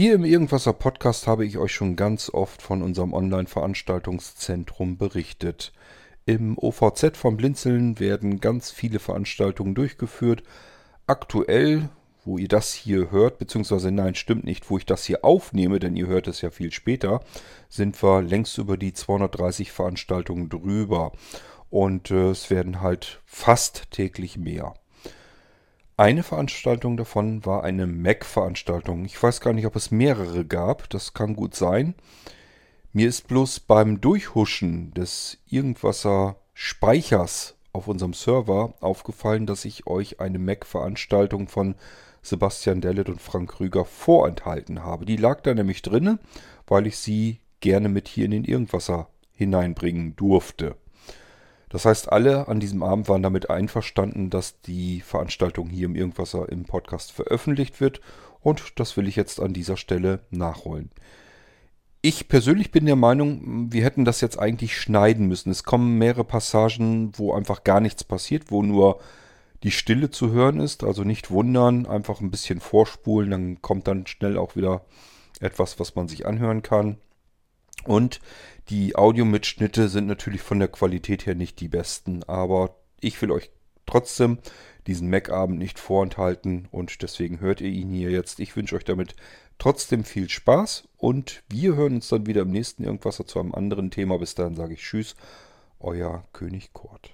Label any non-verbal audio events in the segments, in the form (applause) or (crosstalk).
Hier im Irgendwasser Podcast habe ich euch schon ganz oft von unserem Online-Veranstaltungszentrum berichtet. Im OVZ vom Blinzeln werden ganz viele Veranstaltungen durchgeführt. Aktuell, wo ihr das hier hört, beziehungsweise nein, stimmt nicht, wo ich das hier aufnehme, denn ihr hört es ja viel später, sind wir längst über die 230 Veranstaltungen drüber. Und äh, es werden halt fast täglich mehr. Eine Veranstaltung davon war eine Mac-Veranstaltung. Ich weiß gar nicht, ob es mehrere gab. Das kann gut sein. Mir ist bloß beim Durchhuschen des Irgendwasser Speichers auf unserem Server aufgefallen, dass ich euch eine Mac-Veranstaltung von Sebastian Dellet und Frank Rüger vorenthalten habe. Die lag da nämlich drinne, weil ich sie gerne mit hier in den Irgendwasser hineinbringen durfte. Das heißt, alle an diesem Abend waren damit einverstanden, dass die Veranstaltung hier im Irgendwasser im Podcast veröffentlicht wird und das will ich jetzt an dieser Stelle nachholen. Ich persönlich bin der Meinung, wir hätten das jetzt eigentlich schneiden müssen. Es kommen mehrere Passagen, wo einfach gar nichts passiert, wo nur die Stille zu hören ist. Also nicht wundern, einfach ein bisschen vorspulen, dann kommt dann schnell auch wieder etwas, was man sich anhören kann. Und die Audiomitschnitte sind natürlich von der Qualität her nicht die besten, aber ich will euch trotzdem diesen Mac-Abend nicht vorenthalten und deswegen hört ihr ihn hier jetzt. Ich wünsche euch damit trotzdem viel Spaß und wir hören uns dann wieder im nächsten Irgendwas zu einem anderen Thema. Bis dahin sage ich Tschüss, euer König Kurt.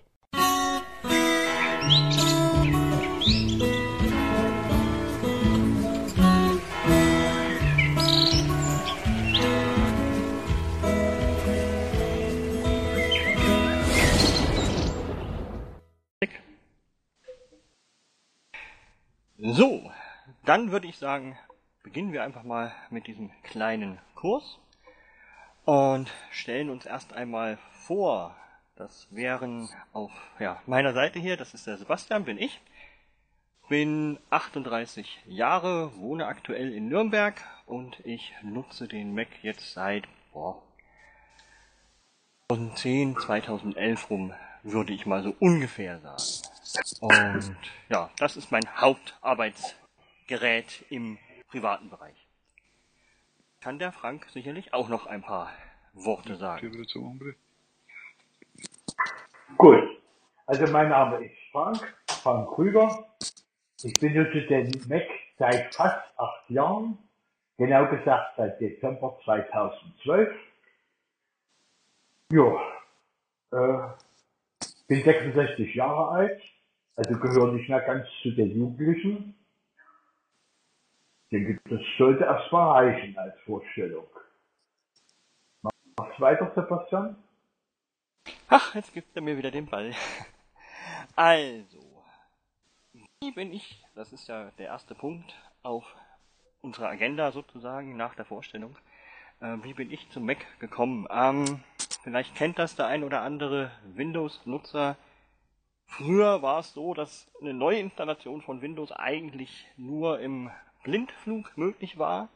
So, dann würde ich sagen, beginnen wir einfach mal mit diesem kleinen Kurs und stellen uns erst einmal vor. Das wären auf ja, meiner Seite hier, das ist der Sebastian, bin ich. Bin 38 Jahre, wohne aktuell in Nürnberg und ich nutze den Mac jetzt seit boah, 2010, 2011 rum, würde ich mal so ungefähr sagen. Und ja, das ist mein Hauptarbeitsgerät im privaten Bereich. Kann der Frank sicherlich auch noch ein paar Worte sagen. Gut. Also mein Name ist Frank, Frank Krüger. Ich benutze den Mac seit fast acht Jahren. Genau gesagt seit Dezember 2012. Ja, äh, bin 66 Jahre alt. Also gehören nicht mehr ganz zu den Jugendlichen. Ich denke, das sollte erstmal reichen als Vorstellung. Mach's weiter, Sebastian. Ach, jetzt gibt er mir wieder den Ball. (laughs) Also, wie bin ich, das ist ja der erste Punkt auf unserer Agenda sozusagen nach der Vorstellung, äh, wie bin ich zum Mac gekommen? Ähm, vielleicht kennt das der ein oder andere Windows-Nutzer, Früher war es so, dass eine Neuinstallation von Windows eigentlich nur im Blindflug möglich war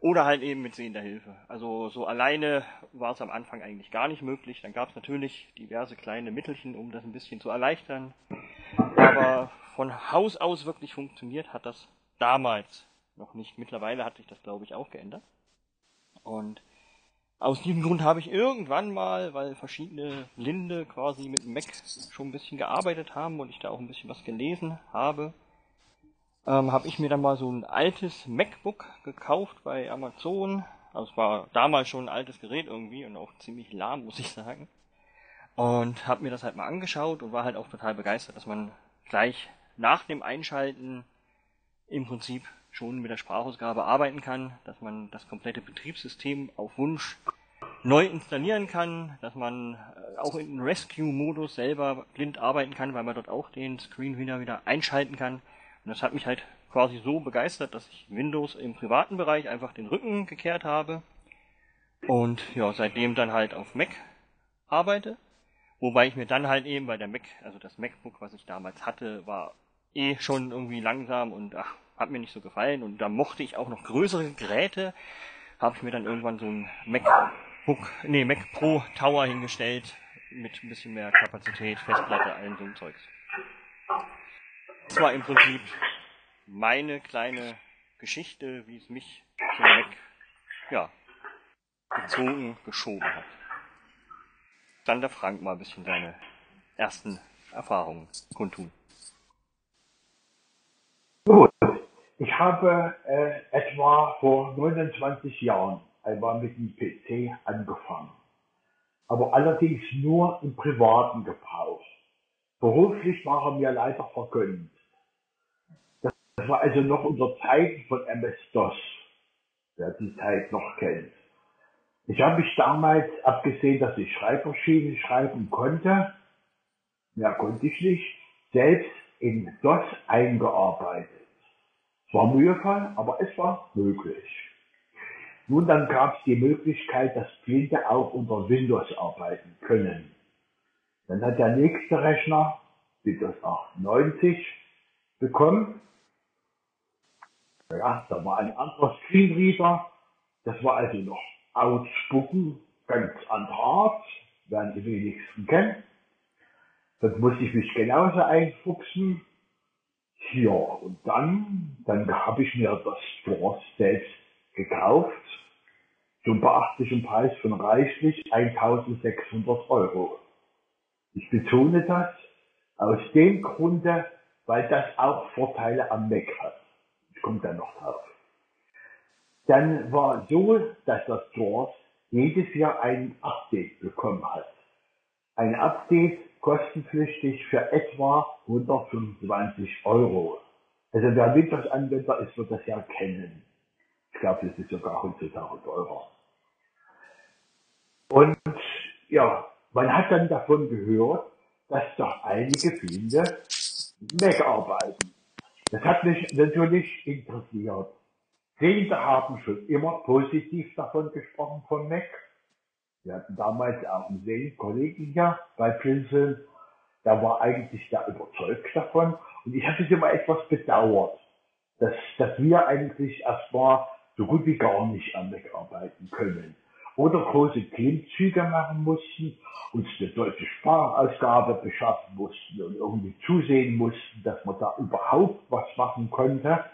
oder halt eben mit sehender Hilfe. Also so alleine war es am Anfang eigentlich gar nicht möglich. Dann gab es natürlich diverse kleine Mittelchen, um das ein bisschen zu erleichtern. Aber von Haus aus wirklich funktioniert hat das damals noch nicht. Mittlerweile hat sich das, glaube ich, auch geändert. Und aus diesem Grund habe ich irgendwann mal, weil verschiedene Blinde quasi mit Mac schon ein bisschen gearbeitet haben und ich da auch ein bisschen was gelesen habe, ähm, habe ich mir dann mal so ein altes MacBook gekauft bei Amazon. Also es war damals schon ein altes Gerät irgendwie und auch ziemlich lahm, muss ich sagen. Und habe mir das halt mal angeschaut und war halt auch total begeistert, dass man gleich nach dem Einschalten im Prinzip schon mit der Sprachausgabe arbeiten kann, dass man das komplette Betriebssystem auf Wunsch neu installieren kann, dass man äh, auch in Rescue-Modus selber blind arbeiten kann, weil man dort auch den Screenreader wieder einschalten kann. Und das hat mich halt quasi so begeistert, dass ich Windows im privaten Bereich einfach den Rücken gekehrt habe und ja, seitdem dann halt auf Mac arbeite. Wobei ich mir dann halt eben bei der Mac, also das MacBook, was ich damals hatte, war eh schon irgendwie langsam und ach, hat mir nicht so gefallen und da mochte ich auch noch größere Geräte. Habe ich mir dann irgendwann so ein MacBook, nee, Mac Pro Tower hingestellt mit ein bisschen mehr Kapazität, Festplatte, allen so ein Zeugs. Das war im Prinzip meine kleine Geschichte, wie es mich hinweg, ja, gezogen, geschoben hat. Dann der Frank mal ein bisschen seine ersten Erfahrungen kundtun. Gut, ich habe äh, etwa vor 29 Jahren einmal mit dem PC angefangen, aber allerdings nur im privaten Gebrauch. Beruflich war er mir leider vergönnt. Das war also noch unter Zeiten von MS-DOS, wer die Zeit noch kennt. Ich habe mich damals, abgesehen, dass ich Schreibmaschinen schreiben konnte, mehr konnte ich nicht, selbst in DOS eingearbeitet. War mühevoll, aber es war möglich. Nun, dann gab es die Möglichkeit, dass Blinde auch unter Windows arbeiten können. Dann hat der nächste Rechner Windows 98 bekommen. Ja, da war ein anderer Screenreader. Das war also noch ausspucken, ganz anderer Art, werden die wenigsten kennen. Dann musste ich mich genauso einfuchsen. Ja, und dann, dann habe ich mir das Force selbst gekauft zum beachtlichen Preis von reichlich 1600 Euro. Ich betone das aus dem Grunde, weil das auch Vorteile am Mac hat. Ich komme da noch drauf. Dann war so, dass das Source jedes Jahr ein Update bekommen hat. Ein Update kostenpflichtig für etwa 125 Euro. Also wer Windows-Anwender ist, wird das ja kennen. Ich glaube, das ist sogar heutzutage teurer. Und ja, man hat dann davon gehört, dass doch einige viele Mac arbeiten. Das hat mich natürlich interessiert. Viele haben schon immer positiv davon gesprochen von Mac. Wir hatten damals auch einen Sales-Kollegen hier bei Princeton, der war eigentlich da überzeugt davon. Und ich habe es immer etwas bedauert, dass, dass wir eigentlich erstmal so gut wie gar nicht am Mac arbeiten können. Oder große Klimmzüge machen mussten, uns eine deutsche Sprachausgabe beschaffen mussten und irgendwie zusehen mussten, dass man da überhaupt was machen konnte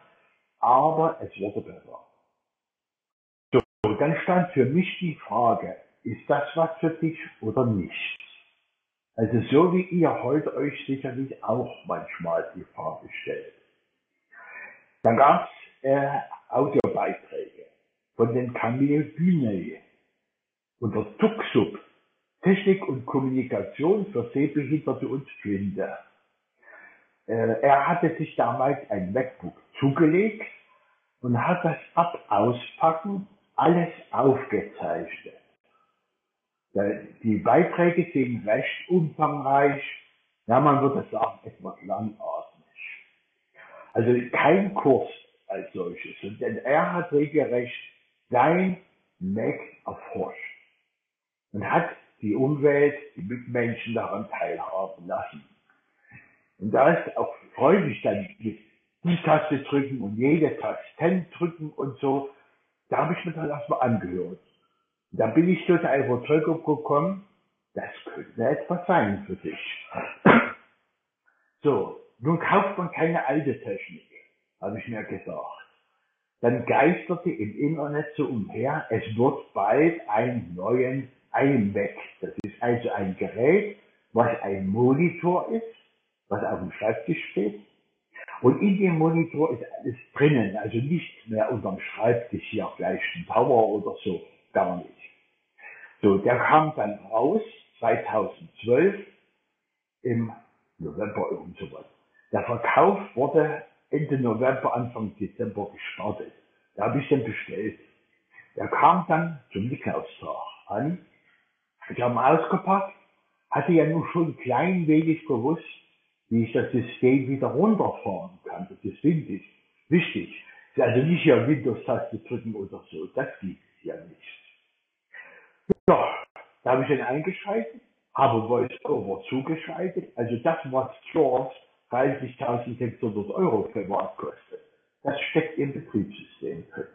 aber es wurde besser. So, dann stand für mich die Frage, ist das was für dich oder nicht? Also so wie ihr heute euch sicherlich auch manchmal die Frage stellt. Dann gab es äh, Audiobeiträge von den Camille Bühne unter Tuxub, Technik und Kommunikation für Sehbehinderte und Blinde. Äh, er hatte sich damals ein MacBook zugelegt und hat das ab Auspacken alles aufgezeichnet. Die Beiträge sind recht umfangreich, ja, man würde sagen, etwas langatmig. Also kein Kurs als solches, denn er hat regelrecht sein Mac erforscht und hat die Umwelt, die Mitmenschen daran teilhaben lassen. Und da ist auch freudig dann mit die Taste drücken und jede Taste drücken und so. Da habe ich mir dann erstmal angehört. Da bin ich zu der Überzeugung gekommen, das könnte etwas sein für dich. So, nun kauft man keine alte Technik, habe ich mir gesagt. Dann geisterte im Internet so umher, es wird bald einen neuen iMac. Das ist also ein Gerät, was ein Monitor ist, was auf dem Schreibtisch steht, und in dem Monitor ist alles drinnen, also nicht mehr unterm Schreibtisch hier gleich ein Tower oder so, gar nicht. So, der kam dann raus 2012 im November irgend sowas. Der Verkauf wurde Ende November, Anfang Dezember gestartet. Da habe ich den bestellt. Der kam dann zum Nikolaustag an. Ich habe ihn ausgepackt, hatte ja nur schon ein klein wenig gewusst, wie ich das System wieder runterfahren kann. Das ist wichtig. wichtig. Also nicht hier Windows-Taste drücken oder so. Das es ja nicht. Ja, da habe ich ihn eingeschaltet, habe VoiceOver zugeschaltet. Also das, was Jaws 30.600 Euro privat kostet, das steckt im Betriebssystem drin.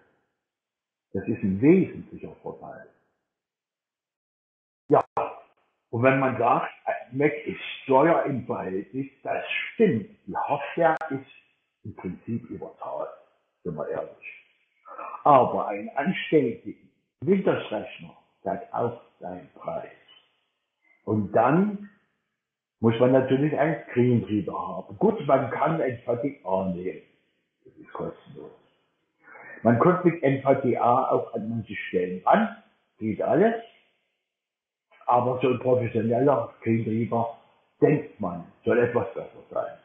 Das ist ein wesentlicher Vorteil. Ja, und wenn man sagt, Mac ist Steuer im Verhältnis, das stimmt. Die Hardware ist im Prinzip überzahlt, sind wir ehrlich. Aber ein anständigen Windows-Rechner, hat auch seinen Preis. Und dann muss man natürlich einen Screenreader haben. Gut, man kann NVDA nehmen. Das ist kostenlos. Man kommt mit NVDA auch an manche Stellen ran, geht alles. Aber so ein professioneller Screenreader, denkt man, soll etwas besser sein.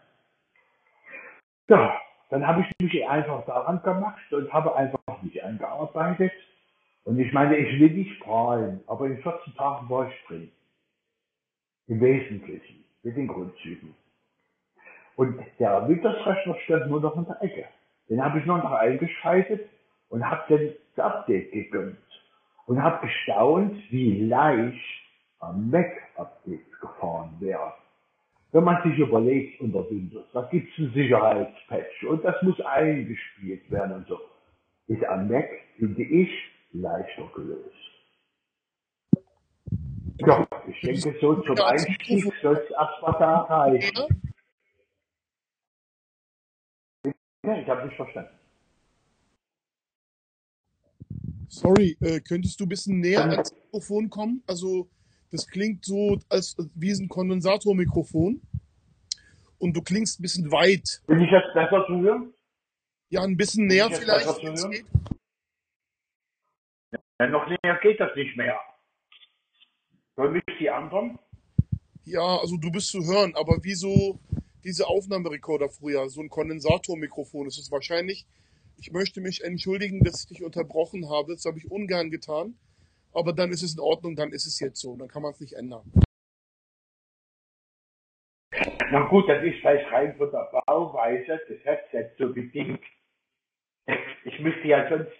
Ja, dann habe ich mich einfach daran gemacht und habe einfach mich eingearbeitet. Und ich meine, ich will nicht prahlen, aber in 14 Tagen war ich drin. Im Wesentlichen, mit den Grundzügen. Und der Windows-Rechner stand nur noch in der Ecke. Den habe ich nur noch eingeschaltet und habe dann das Update gegönnt. Und habe gestaunt, wie leicht am Mac-Update gefahren wäre. Wenn man sich überlegt unter Windows, da gibt es einen Sicherheitspatch und das muss eingespielt werden und so, ist am Mac, finde ich, leichter gelöst. Ja, ich denke, so zum Einstieg soll es erstmal da reichen. Ja, ich habe nicht verstanden. Sorry, äh, könntest du ein bisschen näher ans Mikrofon kommen? Also, das klingt so als wie ein Kondensatormikrofon. Und du klingst ein bisschen weit. Bin ich jetzt besser zu hören? Ja, ein bisschen näher vielleicht. besser zu wenn's hören? geht. Ja, noch näher geht das nicht mehr. Sollen mich die anderen? Ja, also du bist zu hören, aber wie so diese Aufnahmerekorder früher, so ein Kondensatormikrofon ist es wahrscheinlich. Ich möchte mich entschuldigen, dass ich dich unterbrochen habe. Das habe ich ungern getan. Aber dann ist es in Ordnung, dann ist es jetzt so. Dann kann man es nicht ändern. Na gut, das ist vielleicht rein von der Bauweise des Headsets so bedingt. Ich müsste ja sonst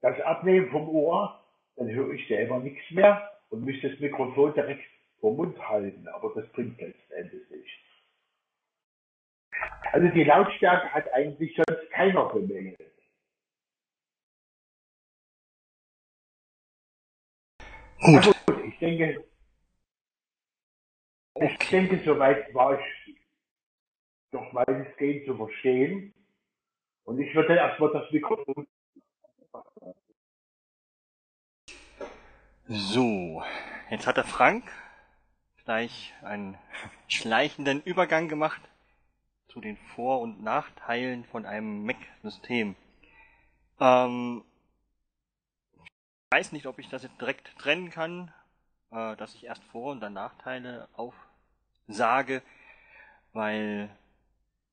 das abnehmen vom Ohr, dann höre ich selber nichts mehr und müsste das Mikrofon direkt vor Mund halten, aber das bringt letzten Endes nichts. Also die Lautstärke hat eigentlich sonst keiner bemängelt. Gut. Na gut, ich denke, ich denke, soweit war ich doch weitestgehend zu verstehen. Und ich würde erstmal das Mikrofon So, jetzt hat der Frank gleich einen (laughs) schleichenden Übergang gemacht zu den Vor- und Nachteilen von einem Mac-System. Ähm, ich weiß nicht, ob ich das jetzt direkt trennen kann, äh, dass ich erst Vor- und dann Nachteile aufsage, weil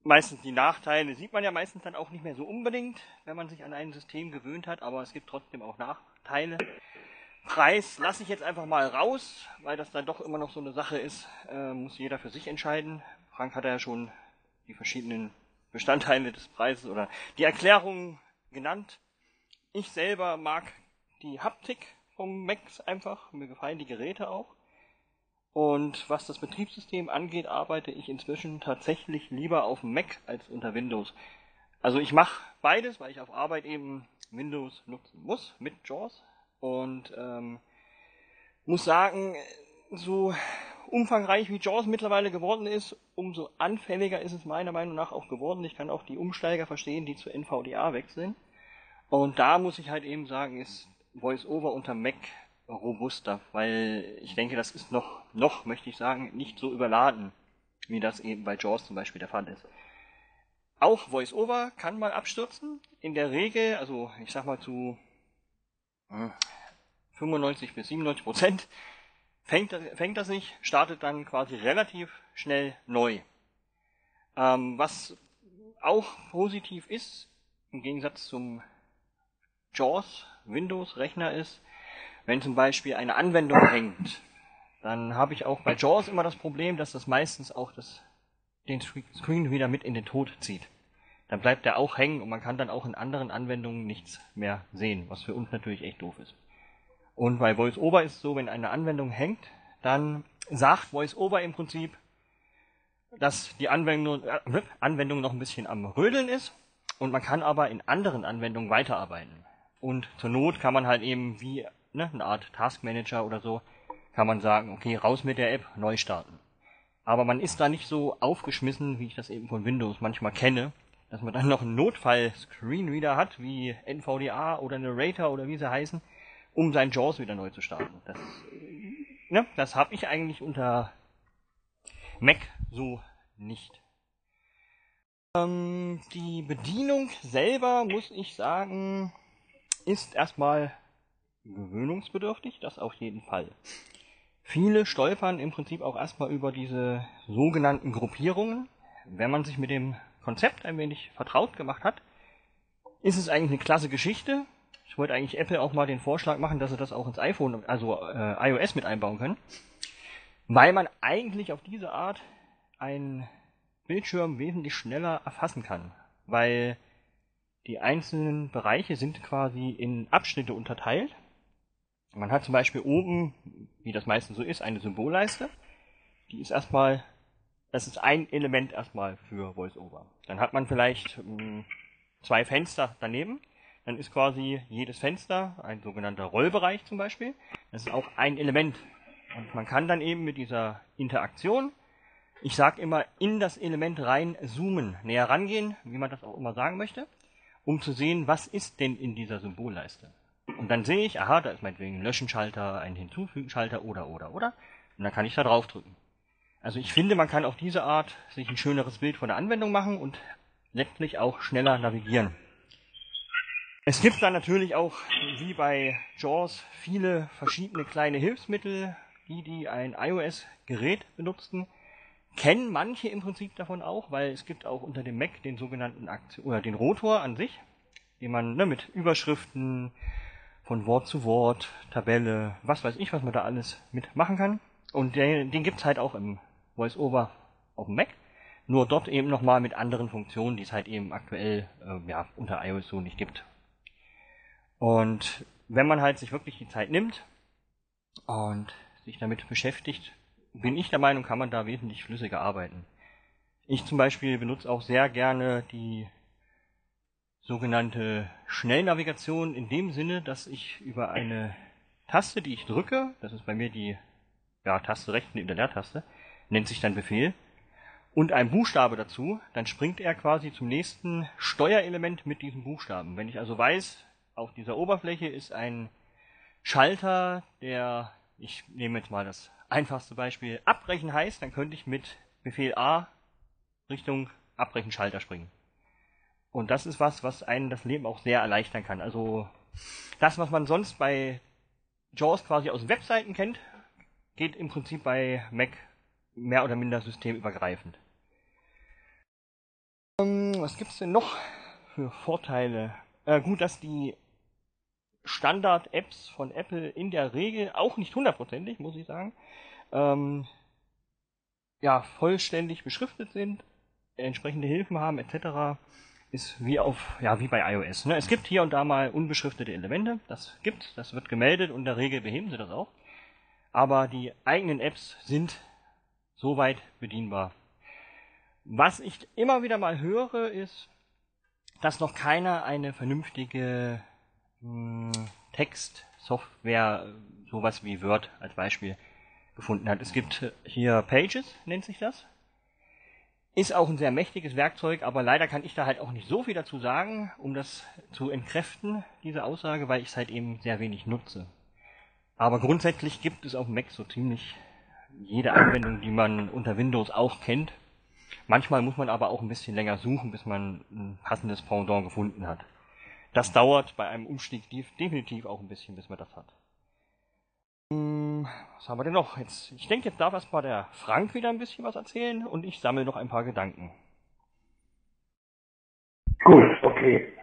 meistens die Nachteile sieht man ja meistens dann auch nicht mehr so unbedingt, wenn man sich an ein System gewöhnt hat, aber es gibt trotzdem auch Nachteile. Preis lasse ich jetzt einfach mal raus, weil das dann doch immer noch so eine Sache ist, äh, muss jeder für sich entscheiden. Frank hat ja schon die verschiedenen Bestandteile des Preises oder die Erklärung genannt. Ich selber mag die Haptik vom Macs einfach, mir gefallen die Geräte auch. Und was das Betriebssystem angeht, arbeite ich inzwischen tatsächlich lieber auf dem Mac als unter Windows. Also ich mache beides, weil ich auf Arbeit eben Windows nutzen muss mit JAWS und ähm, muss sagen, so umfangreich wie JAWS mittlerweile geworden ist, umso anfälliger ist es meiner Meinung nach auch geworden. Ich kann auch die Umsteiger verstehen, die zu NVDA wechseln. Und da muss ich halt eben sagen, ist VoiceOver unter Mac robuster, weil ich denke, das ist noch, noch möchte ich sagen, nicht so überladen, wie das eben bei JAWS zum Beispiel der Fall ist. Auch VoiceOver kann mal abstürzen. In der Regel, also ich sag mal zu 95 bis 97 Prozent fängt, fängt er sich, startet dann quasi relativ schnell neu. Ähm, was auch positiv ist, im Gegensatz zum JAWS Windows-Rechner ist, wenn zum Beispiel eine Anwendung hängt, dann habe ich auch bei JAWS immer das Problem, dass das meistens auch das, den Screen wieder mit in den Tod zieht. Dann bleibt der auch hängen und man kann dann auch in anderen Anwendungen nichts mehr sehen, was für uns natürlich echt doof ist. Und bei VoiceOver ist es so, wenn eine Anwendung hängt, dann sagt VoiceOver im Prinzip, dass die Anwendung, äh, Anwendung noch ein bisschen am Rödeln ist und man kann aber in anderen Anwendungen weiterarbeiten. Und zur Not kann man halt eben wie ne, eine Art Taskmanager oder so, kann man sagen, okay, raus mit der App, neu starten. Aber man ist da nicht so aufgeschmissen, wie ich das eben von Windows manchmal kenne, dass man dann noch einen Notfall-Screenreader hat, wie NVDA oder Narrator oder wie sie heißen, um sein JAWS wieder neu zu starten. Das, ne, das habe ich eigentlich unter Mac so nicht. Ähm, die Bedienung selber, muss ich sagen, ist erstmal gewöhnungsbedürftig, das auf jeden Fall. Viele stolpern im Prinzip auch erstmal über diese sogenannten Gruppierungen. Wenn man sich mit dem Konzept ein wenig vertraut gemacht hat, ist es eigentlich eine klasse Geschichte. Ich wollte eigentlich Apple auch mal den Vorschlag machen, dass sie das auch ins iPhone, also äh, iOS mit einbauen können. Weil man eigentlich auf diese Art einen Bildschirm wesentlich schneller erfassen kann. Weil die einzelnen Bereiche sind quasi in Abschnitte unterteilt. Man hat zum Beispiel oben, wie das meistens so ist, eine Symbolleiste. Die ist erstmal, das ist ein Element erstmal für VoiceOver. Dann hat man vielleicht mh, hm, zwei Fenster daneben. Dann ist quasi jedes Fenster ein sogenannter Rollbereich zum Beispiel. Das ist auch ein Element. Und man kann dann eben mit dieser Interaktion, ich sage immer, in das Element rein zoomen, näher rangehen, wie man das auch immer sagen möchte um zu sehen, was ist denn in dieser Symbolleiste. Und dann sehe ich, aha, da ist meinetwegen ein Löschenschalter, ein Hinzufügenschalter oder, oder, oder. Und dann kann ich da drauf drücken. Also ich finde, man kann auf diese Art sich ein schöneres Bild von der Anwendung machen und letztlich auch schneller navigieren. Es gibt dann natürlich auch, wie bei JAWS, viele verschiedene kleine Hilfsmittel, die, die ein iOS-Gerät benutzen, kennen manche im Prinzip davon auch, weil es gibt auch unter dem Mac den sogenannten Akt oder den Rotor an sich, den man ne, mit Überschriften von Wort zu Wort, Tabelle, was weiß ich, was man da alles mitmachen kann. Und den, den gibt's halt auch im VoiceOver auf dem Mac. Nur dort eben nochmal mit anderen Funktionen, die es halt eben aktuell äh, ja, unter iOS so nicht gibt. Und wenn man halt sich wirklich die Zeit nimmt und sich damit beschäftigt, bin ich der Meinung, kann man da wesentlich flüssiger arbeiten. Ich zum Beispiel benutze auch sehr gerne die sogenannte Schnellnavigation in dem Sinne, dass ich über eine Taste, die ich drücke, das ist bei mir die ja, Taste rechts neben der Leertaste, nennt sich dann Befehl, und ein Buchstabe dazu, dann springt er quasi zum nächsten Steuerelement mit diesem Buchstaben. Wenn ich also weiß, auf dieser Oberfläche ist ein Schalter, der, ich nehme jetzt mal das einfachste Beispiel abbrechen heißt, dann könnte ich mit Befehl A Richtung Abbrechen Schalter springen. Und das ist was, was einen das Leben auch sehr erleichtern kann. Also das, was man sonst bei JAWS quasi aus Webseiten kennt, geht im Prinzip bei Mac mehr oder minder systemübergreifend. Ähm, was gibt's denn noch für Vorteile? Äh, gut, dass die Standard-Apps von Apple in der Regel auch nicht hundertprozentig, muss ich sagen, ähm, ja, vollständig beschriftet sind, entsprechende Hilfen haben, etc., ist wie auf, ja, wie bei iOS. Ne? Es gibt hier und da mal unbeschriftete Elemente, das gibt, das wird gemeldet und in der Regel beheben sie das auch. Aber die eigenen Apps sind soweit bedienbar. Was ich immer wieder mal höre, ist, dass noch keiner eine vernünftige hm, Textsoftware, sowas wie Word als Beispiel, gefunden hat. Es gibt hier Pages, nennt sich das. Ist auch ein sehr mächtiges Werkzeug, aber leider kann ich da halt auch nicht so viel dazu sagen, um das zu entkräften, diese Aussage, weil ich es halt eben sehr wenig nutze. Aber grundsätzlich gibt es auf Mac so ziemlich jede Anwendung, die man unter Windows auch kennt. Manchmal muss man aber auch ein bisschen länger suchen, bis man ein passendes Pendant gefunden hat. Das dauert bei einem Umstieg definitiv auch ein bisschen, bis man das hat. Hm, was haben wir denn noch? Jetzt, ich denke, jetzt darf erstmal der Frank wieder ein bisschen was erzählen und ich sammle noch ein paar Gedanken. Gut, okay.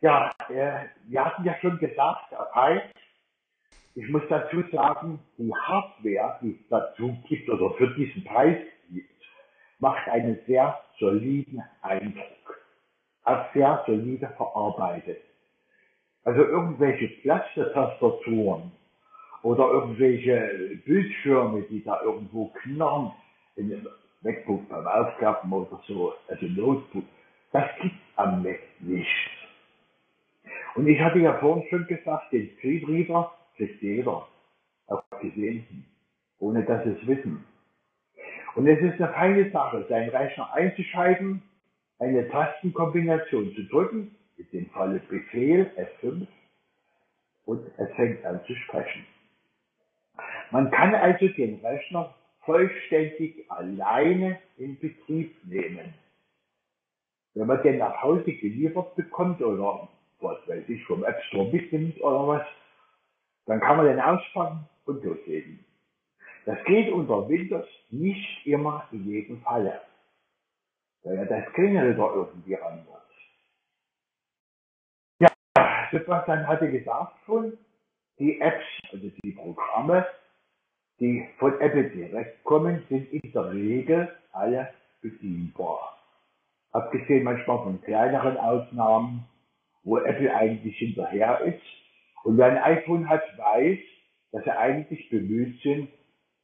Ja, äh, wir hatten ja schon gesagt, heißt, ich muss dazu sagen, die Hardware, die es dazu gibt oder für diesen Preis gibt, macht einen sehr soliden Eindruck. Hat sehr solide verarbeitet. Also irgendwelche Plastetastaturen oder irgendwelche Bildschirme, die da irgendwo knarren, in dem MacBook beim Aufklappen oder so, also Notebook, das gibt am Mac nicht. Und ich hatte ja vorhin schon gesagt, den Screenreader kriegt jeder, auch gesehen, ohne dass sie es wissen. Und es ist eine feine Sache, seinen Rechner einzuschalten eine Tastenkombination zu drücken, in dem Falle Befehl F5, und es fängt an zu sprechen. Man kann also den Rechner vollständig alleine in Betrieb nehmen. Wenn man den nach Hause geliefert bekommt oder was weiß ich, vom App Store mitnimmt oder was, dann kann man den auspacken und loslegen. Das geht unter Windows nicht immer in jedem Falle, weil ja das Klingelter irgendwie ran wird. Ja, Sebastian hatte gesagt schon, die Apps, also die Programme, die von Apple direkt kommen, sind in der Regel alle bedienbar. Abgesehen manchmal von kleineren Ausnahmen, wo Apple eigentlich hinterher ist. Und wer ein iPhone hat, weiß, dass sie eigentlich bemüht sind,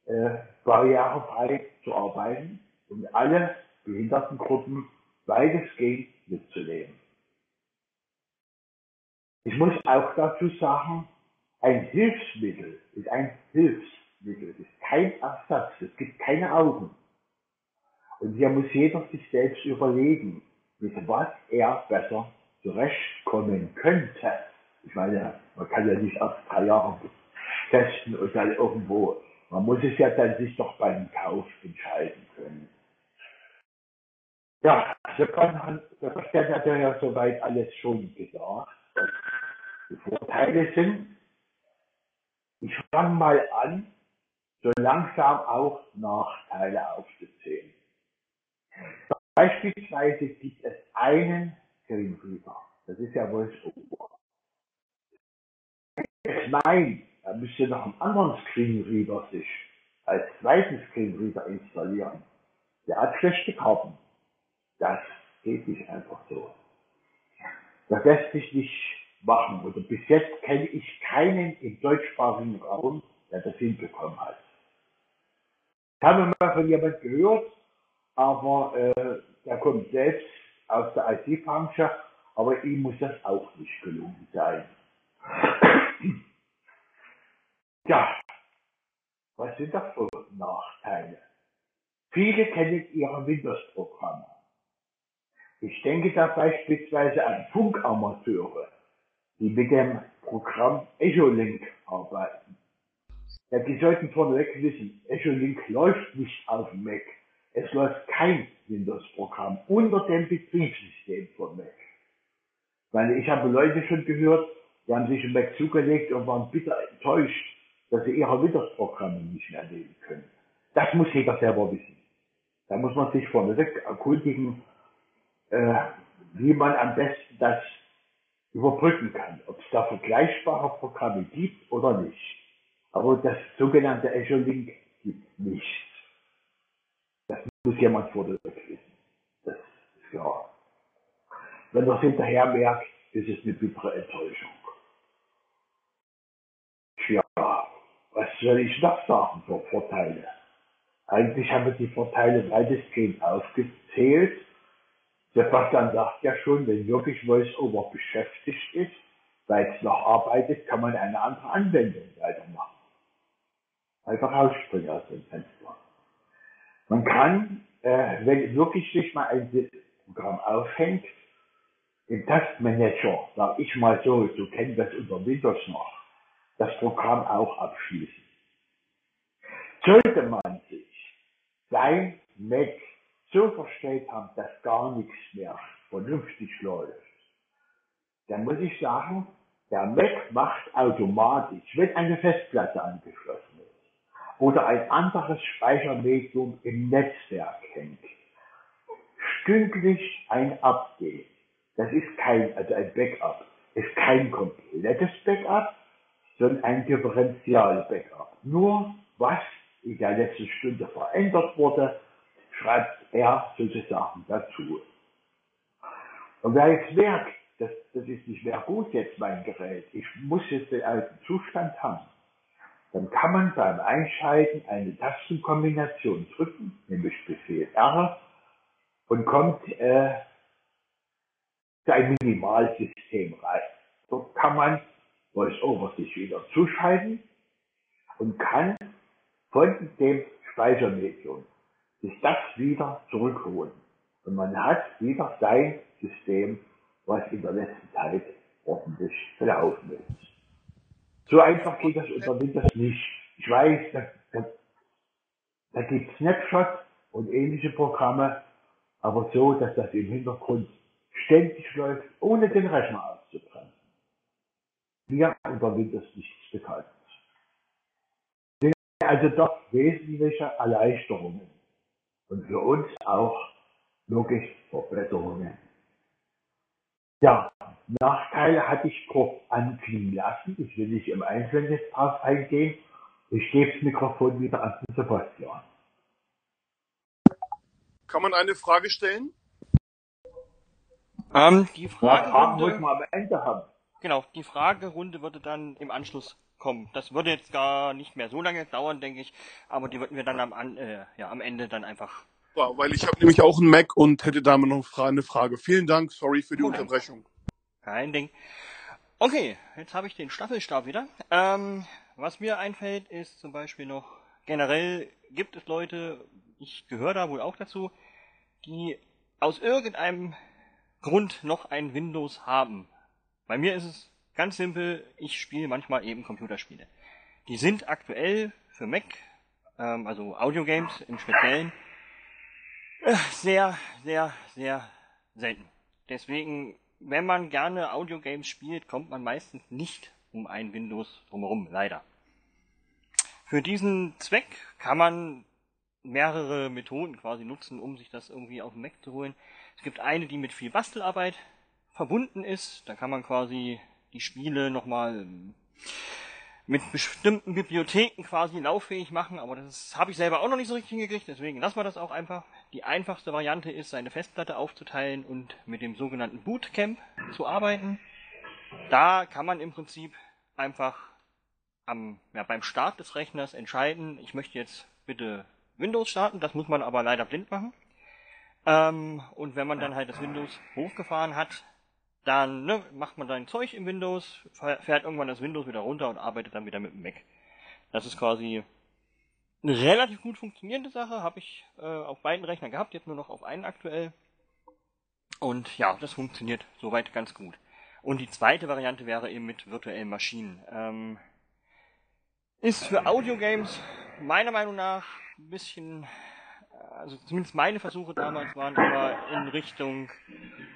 äh, barrierefrei zu arbeiten und alle Behindertengruppen weitestgehend mitzunehmen. Ich muss auch dazu sagen, ein Hilfsmittel ist ein Hilfsmittel, ist kein Ersatz, es gibt keine Augen. Und hier muss jeder sich selbst überlegen, mit was er besser zurechtkommen könnte. Ich meine, man kann ja nicht erst drei Jahre testen und dann irgendwo. Man muss es ja dann sich doch beim Kauf entscheiden können. Ja, Sebastian hat ja soweit alles schon gesagt, was die Vorteile sind. Ich fange mal an, so langsam auch Nachteile aufzuzählen. Beispielsweise gibt es einen Screenreader. Das ist ja VoiceOver. Ich meine, er müsste noch einen anderen Screenreader sich als zweiten Screenreader installieren. Der hat schlechte Karten. Das geht nicht einfach so. Das lässt sich nicht machen. Oder bis jetzt kenne ich keinen im deutschsprachigen Raum, der das hinbekommen hat. Ich habe mal von jemand gehört, aber äh, der kommt selbst aus der IT-Branche, aber ihm muss das auch nicht gelungen sein. Ja, was sind das für Nachteile? Viele kennen ihre Windows-Programme. Ich denke da beispielsweise an Funkamateure, die mit dem Programm Echolink arbeiten. Ja, die sollten vorneweg wissen, Echolink läuft nicht auf Mac. Es läuft kein Windows-Programm unter dem Betriebssystem von Mac. Weil ich habe Leute schon gehört, die haben sich im Mac zugelegt und waren bitter enttäuscht, dass sie ihre Windows-Programme nicht mehr nehmen können. Das muss jeder selber wissen. Da muss man sich vorneweg erkundigen, äh, wie man am besten das überbrücken kann, ob es da vergleichbare Programme gibt oder nicht. Aber das sogenannte Azure Link gibt nichts muss jemand vor der wissen. Das ist klar. Wenn es hinterher merkt, ist es eine bittere Enttäuschung. Tja, was soll ich noch sagen für Vorteile? Eigentlich haben wir die Vorteile weitestgehend aufgezählt. Sebastian sagt ja schon, wenn wirklich VoiceOver beschäftigt ist, weil es noch arbeitet, kann man eine andere Anwendung weitermachen. Einfach rausspringen aus dem Fenster. Man kann, äh, wenn wirklich sich mal ein Programm aufhängt, im Taskmanager, sag ich mal so, du kennst das unter Windows noch, das Programm auch abschließen. Sollte man sich sein Mac so verstellt haben, dass gar nichts mehr vernünftig läuft, dann muss ich sagen, der Mac macht automatisch, wenn eine Festplatte angeschlossen oder ein anderes Speichermedium im Netzwerk hängt. Stündlich ein Update. Das ist kein, also ein Backup, ist kein komplettes Backup, sondern ein Differential-Backup. Nur was in der letzten Stunde verändert wurde, schreibt er sozusagen dazu. Und wer jetzt merkt, das, das ist nicht mehr gut jetzt mein Gerät, ich muss jetzt den alten Zustand haben, dann kann man beim Einschalten eine Tastenkombination drücken, nämlich Befehl R, und kommt äh, zu einem Minimalsystem rein. Dort kann man VoiceOver sich wieder zuschalten und kann von dem Speichermedium sich das wieder zurückholen. Und man hat wieder sein System, was in der letzten Zeit ordentlich verlaufen ist. So einfach geht das unter Windows nicht. Ich weiß, da, da, da gibt Snapshot und ähnliche Programme, aber so, dass das im Hintergrund ständig läuft, ohne den Rechner auszubremsen. Mir unter Windows nichts bekannt. Also doch wesentliche Erleichterungen und für uns auch logisch Verbesserungen. Ja, Nachteile hatte ich grob anklingen lassen. Ich will nicht im Einzelnen jetzt drauf eingehen. Ich gebe das Mikrofon wieder an Sebastian. Kann man eine Frage stellen? Ähm, die Ja, Fragen Fragerunde, wollten wir am Ende haben. genau, die Fragerunde würde dann im Anschluss kommen. Das würde jetzt gar nicht mehr so lange dauern, denke ich, aber die würden wir dann am, an, äh, ja, am Ende dann einfach. Ja, weil ich habe nämlich auch einen Mac und hätte da mal noch eine Frage. Vielen Dank, sorry für die danke. Unterbrechung. Kein Ding. Okay, jetzt habe ich den Staffelstab wieder. Ähm, was mir einfällt, ist zum Beispiel noch, generell gibt es Leute, ich gehöre da wohl auch dazu, die aus irgendeinem Grund noch ein Windows haben. Bei mir ist es ganz simpel, ich spiele manchmal eben Computerspiele. Die sind aktuell für Mac, ähm, also Audiogames im Speziellen, äh, sehr, sehr, sehr selten. Deswegen, wenn man gerne Audiogames spielt, kommt man meistens nicht um ein Windows drumherum, leider. Für diesen Zweck kann man mehrere Methoden quasi nutzen, um sich das irgendwie auf den Mac zu holen. Es gibt eine, die mit viel Bastelarbeit verbunden ist. Da kann man quasi die Spiele nochmal ähm, mit bestimmten Bibliotheken quasi lauffähig machen, aber das habe ich selber auch noch nicht so richtig hingekriegt, deswegen lassen wir das auch einfach. Die einfachste Variante ist, seine Festplatte aufzuteilen und mit dem sogenannten Bootcamp zu arbeiten. Da kann man im Prinzip einfach am, ja, beim Start des Rechners entscheiden, ich möchte jetzt bitte Windows starten, das muss man aber leider blind machen. Ähm, und wenn man dann halt das Windows hochgefahren hat, dann ne, macht man sein Zeug im Windows, fährt irgendwann das Windows wieder runter und arbeitet dann wieder mit dem Mac. Das ist quasi eine relativ gut funktionierende Sache, habe ich äh, auf beiden Rechnern gehabt, jetzt nur noch auf einen aktuell. Und ja, das funktioniert soweit ganz gut. Und die zweite Variante wäre eben mit virtuellen Maschinen. Ähm, ist für Audiogames meiner Meinung nach ein bisschen, also zumindest meine Versuche damals waren immer in Richtung,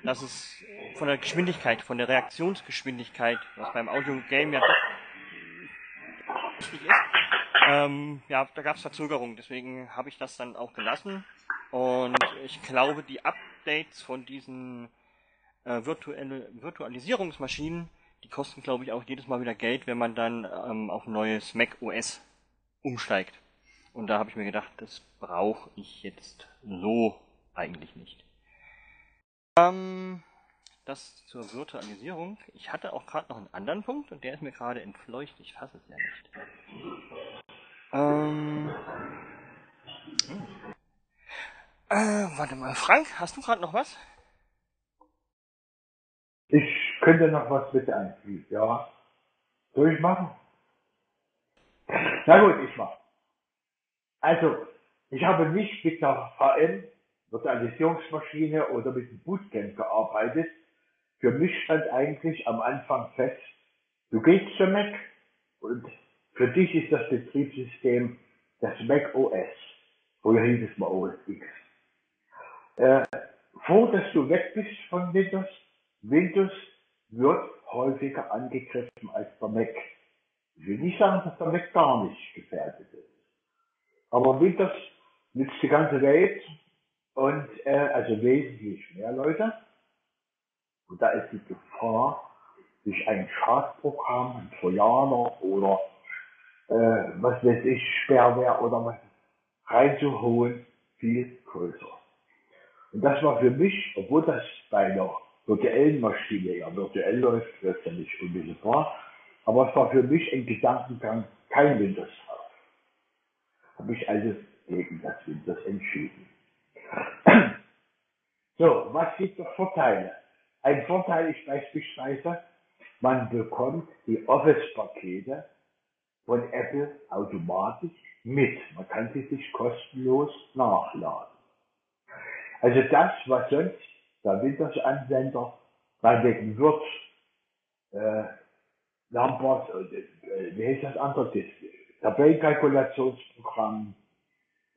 dass es von der Geschwindigkeit, von der Reaktionsgeschwindigkeit, was beim Audiogame ja doch wichtig ist, ähm, ja, da gab es Verzögerungen, deswegen habe ich das dann auch gelassen. Und ich glaube, die Updates von diesen äh, virtuelle Virtualisierungsmaschinen, die kosten, glaube ich, auch jedes Mal wieder Geld, wenn man dann ähm, auf ein neues Mac OS umsteigt. Und da habe ich mir gedacht, das brauche ich jetzt so eigentlich nicht. Ähm, das zur Virtualisierung. Ich hatte auch gerade noch einen anderen Punkt und der ist mir gerade entfleucht. Ich fasse es ja nicht. Ähm, hm. äh, warte mal, Frank, hast du gerade noch was? Ich könnte noch was bitte einfügen, ja. Soll ich machen? Na gut, ich mach. Also, ich habe nicht mit der VM, Virtualisierungsmaschine oder mit dem Bootcamp gearbeitet. Für mich stand eigentlich am Anfang fest, du gehst zur Mac und für dich ist das Betriebssystem das Mac OS. Früher hieß es mal OS X. Äh, vor dass du weg bist von Windows, Windows wird häufiger angegriffen als der Mac. Ich will nicht sagen, dass der Mac gar nicht gefährdet ist. Aber Windows nützt die ganze Welt und äh, also wesentlich mehr Leute. Und da ist die Gefahr, durch ein Schadprogramm, ein Trojaner oder äh, was weiß ich, Sperrware oder was reinzuholen, viel größer. Und das war für mich, obwohl das bei einer virtuellen Maschine ja virtuell läuft, wird ja nicht unmittelbar, aber es war für mich ein Gedankengang, kein Windows. Habe ich also gegen das Windows entschieden. (clears throat) So, was sind die Vorteile? Ein Vorteil ist beispielsweise, man bekommt die Office-Pakete von Apple automatisch mit. Man kann sie sich kostenlos nachladen. Also das, was sonst der Windows-Anwender meinetwegen Word, äh, Lambert, äh, wie heißt das andere, das Tabellenkalkulationsprogramm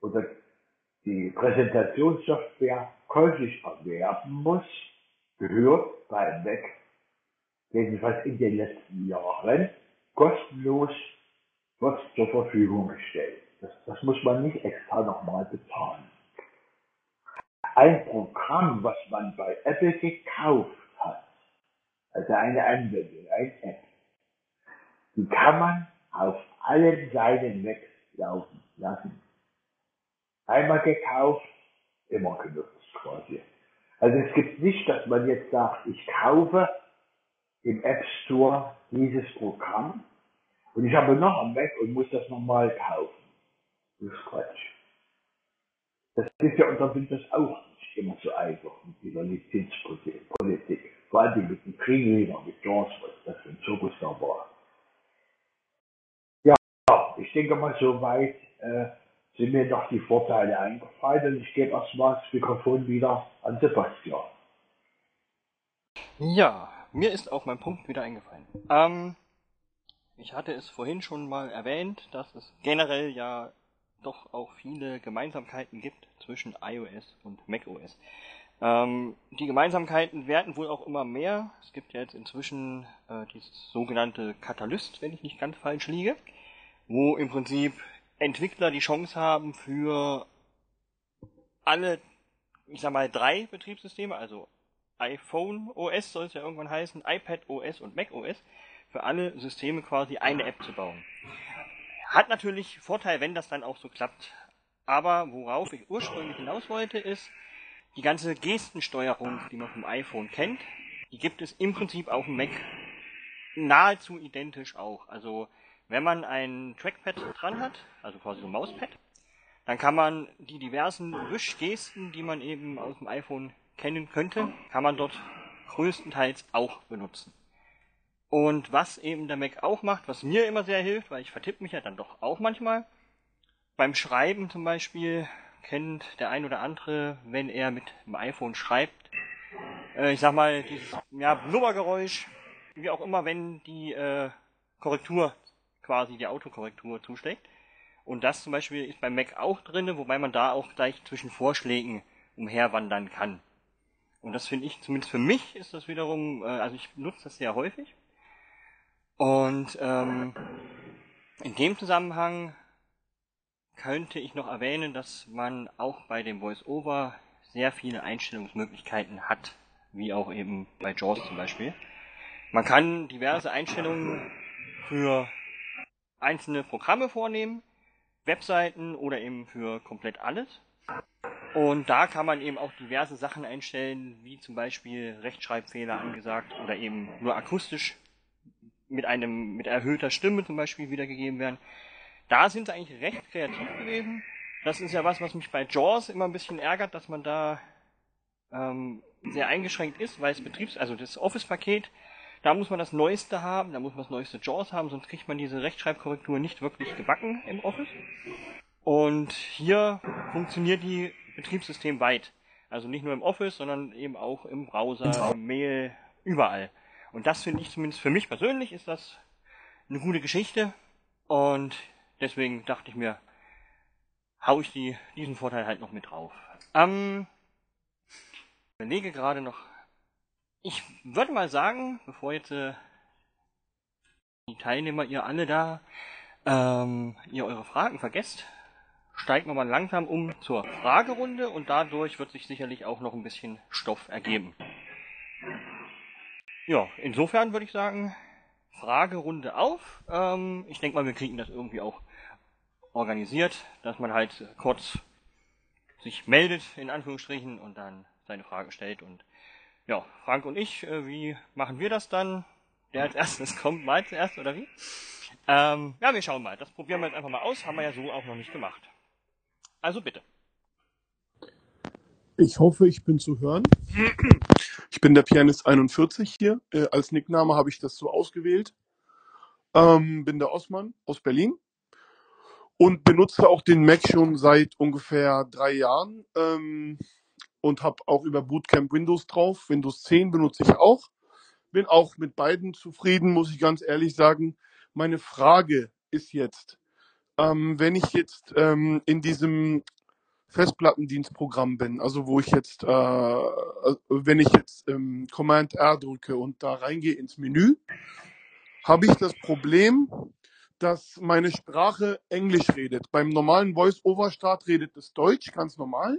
oder die Präsentationssoftware käuflich erwerben muss, gehört bei Mac jedenfalls in den letzten Jahren kostenlos wird zur Verfügung gestellt. Das, das muss man nicht extra nochmal bezahlen. Ein Programm, was man bei Apple gekauft hat, also eine Anwendung, ein App, die kann man auf allen seinen Macs laufen lassen. Einmal gekauft, immer genutzt quasi. Also es gibt nicht, dass man jetzt sagt, ich kaufe im App Store dieses Programm und ich habe noch ein Mac und muss das nochmal kaufen. Das ist Quatsch. Das ist ja unter Windows auch nicht immer so einfach mit dieser Lizenzpolitik. Vor allem mit dem Kringleger, mit was das für ein Zirkus da war. Ich denke mal, soweit äh, sind mir noch die Vorteile eingefallen und ich gebe erstmal das Mikrofon wieder an Sebastian. Ja, mir ist auch mein Punkt wieder eingefallen. Ähm, ich hatte es vorhin schon mal erwähnt, dass es generell ja doch auch viele Gemeinsamkeiten gibt zwischen iOS und macOS. Ähm, die Gemeinsamkeiten werden wohl auch immer mehr. Es gibt ja jetzt inzwischen äh, dieses sogenannte Katalyst, wenn ich nicht ganz falsch liege, wo im Prinzip Entwickler die Chance haben für alle, ich sag mal, drei Betriebssysteme, also iPhone OS soll es ja irgendwann heißen, iPad OS und Mac OS, für alle Systeme quasi eine App zu bauen. Hat natürlich Vorteil, wenn das dann auch so klappt. Aber worauf ich ursprünglich hinaus wollte, ist, die ganze Gestensteuerung, die man vom iPhone kennt, die gibt es im Prinzip auf dem Mac nahezu identisch auch. Also wenn man ein Trackpad dran hat, also quasi so ein Mauspad, dann kann man die diversen Wischgesten, die man eben aus dem iPhone kennen könnte, kann man dort größtenteils auch benutzen. Und was eben der Mac auch macht, was mir immer sehr hilft, weil ich vertippe mich ja dann doch auch manchmal. Beim Schreiben zum Beispiel kennt der ein oder andere, wenn er mit dem iPhone schreibt, äh, ich sag mal, dieses ja, Blubbergeräusch, wie auch immer, wenn die äh, Korrektur, quasi die Autokorrektur zuschlägt. Und das zum Beispiel ist beim Mac auch drin, wobei man da auch gleich zwischen Vorschlägen umherwandern kann. Und das finde ich, zumindest für mich ist das wiederum, äh, also ich nutze das sehr häufig. Und ähm, in dem Zusammenhang könnte ich noch erwähnen, dass man auch bei dem VoiceOver sehr viele Einstellungsmöglichkeiten hat, wie auch eben bei JAWS zum Beispiel. Man kann diverse Einstellungen für einzelne Programme vornehmen, Webseiten oder eben für komplett alles. Und da kann man eben auch diverse Sachen einstellen, wie zum Beispiel Rechtschreibfehler angesagt oder eben nur akustisch mit einem mit erhöhter Stimme zum Beispiel wiedergegeben werden. Da sind sie eigentlich recht kreativ gewesen. Das ist ja was, was mich bei Jaws immer ein bisschen ärgert, dass man da ähm, sehr eingeschränkt ist, weil es Betriebs, also das Office-Paket, da muss man das Neueste haben, da muss man das neueste Jaws haben, sonst kriegt man diese Rechtschreibkorrektur nicht wirklich gebacken im Office. Und hier funktioniert die Betriebssystem weit. Also nicht nur im Office, sondern eben auch im Browser, im Mail, überall. Und das finde ich zumindest für mich persönlich ist das eine gute Geschichte. Und deswegen dachte ich mir, hau ich die, diesen Vorteil halt noch mit drauf. Ähm, überlege gerade noch. Ich würde mal sagen, bevor jetzt äh, die Teilnehmer, ihr alle da, ähm, ihr eure Fragen vergesst, steigen wir mal langsam um zur Fragerunde und dadurch wird sich sicherlich auch noch ein bisschen Stoff ergeben. Ja, insofern würde ich sagen, Fragerunde auf. Ähm, ich denke mal, wir kriegen das irgendwie auch organisiert, dass man halt kurz sich meldet, in Anführungsstrichen, und dann seine Frage stellt. Und ja, Frank und ich, äh, wie machen wir das dann? Der als erstes (laughs) kommt, mal zuerst, oder wie? Ähm, ja, wir schauen mal. Das probieren wir jetzt einfach mal aus. Haben wir ja so auch noch nicht gemacht. Also bitte. Ich hoffe, ich bin zu hören. Ich bin der Pianist 41 hier. Äh, als Nickname habe ich das so ausgewählt. Ähm, bin der Osman aus Berlin und benutze auch den Mac schon seit ungefähr drei Jahren. Ähm, und habe auch über Bootcamp Windows drauf. Windows 10 benutze ich auch. Bin auch mit beiden zufrieden, muss ich ganz ehrlich sagen. Meine Frage ist jetzt, ähm, wenn ich jetzt ähm, in diesem Festplattendienstprogramm bin, also wo ich jetzt, äh, äh wenn ich jetzt ähm, Command R drücke und da reingehe ins Menü, habe ich das Problem, dass meine Sprache Englisch redet. Beim normalen Voice-Over-Start redet es Deutsch, ganz normal.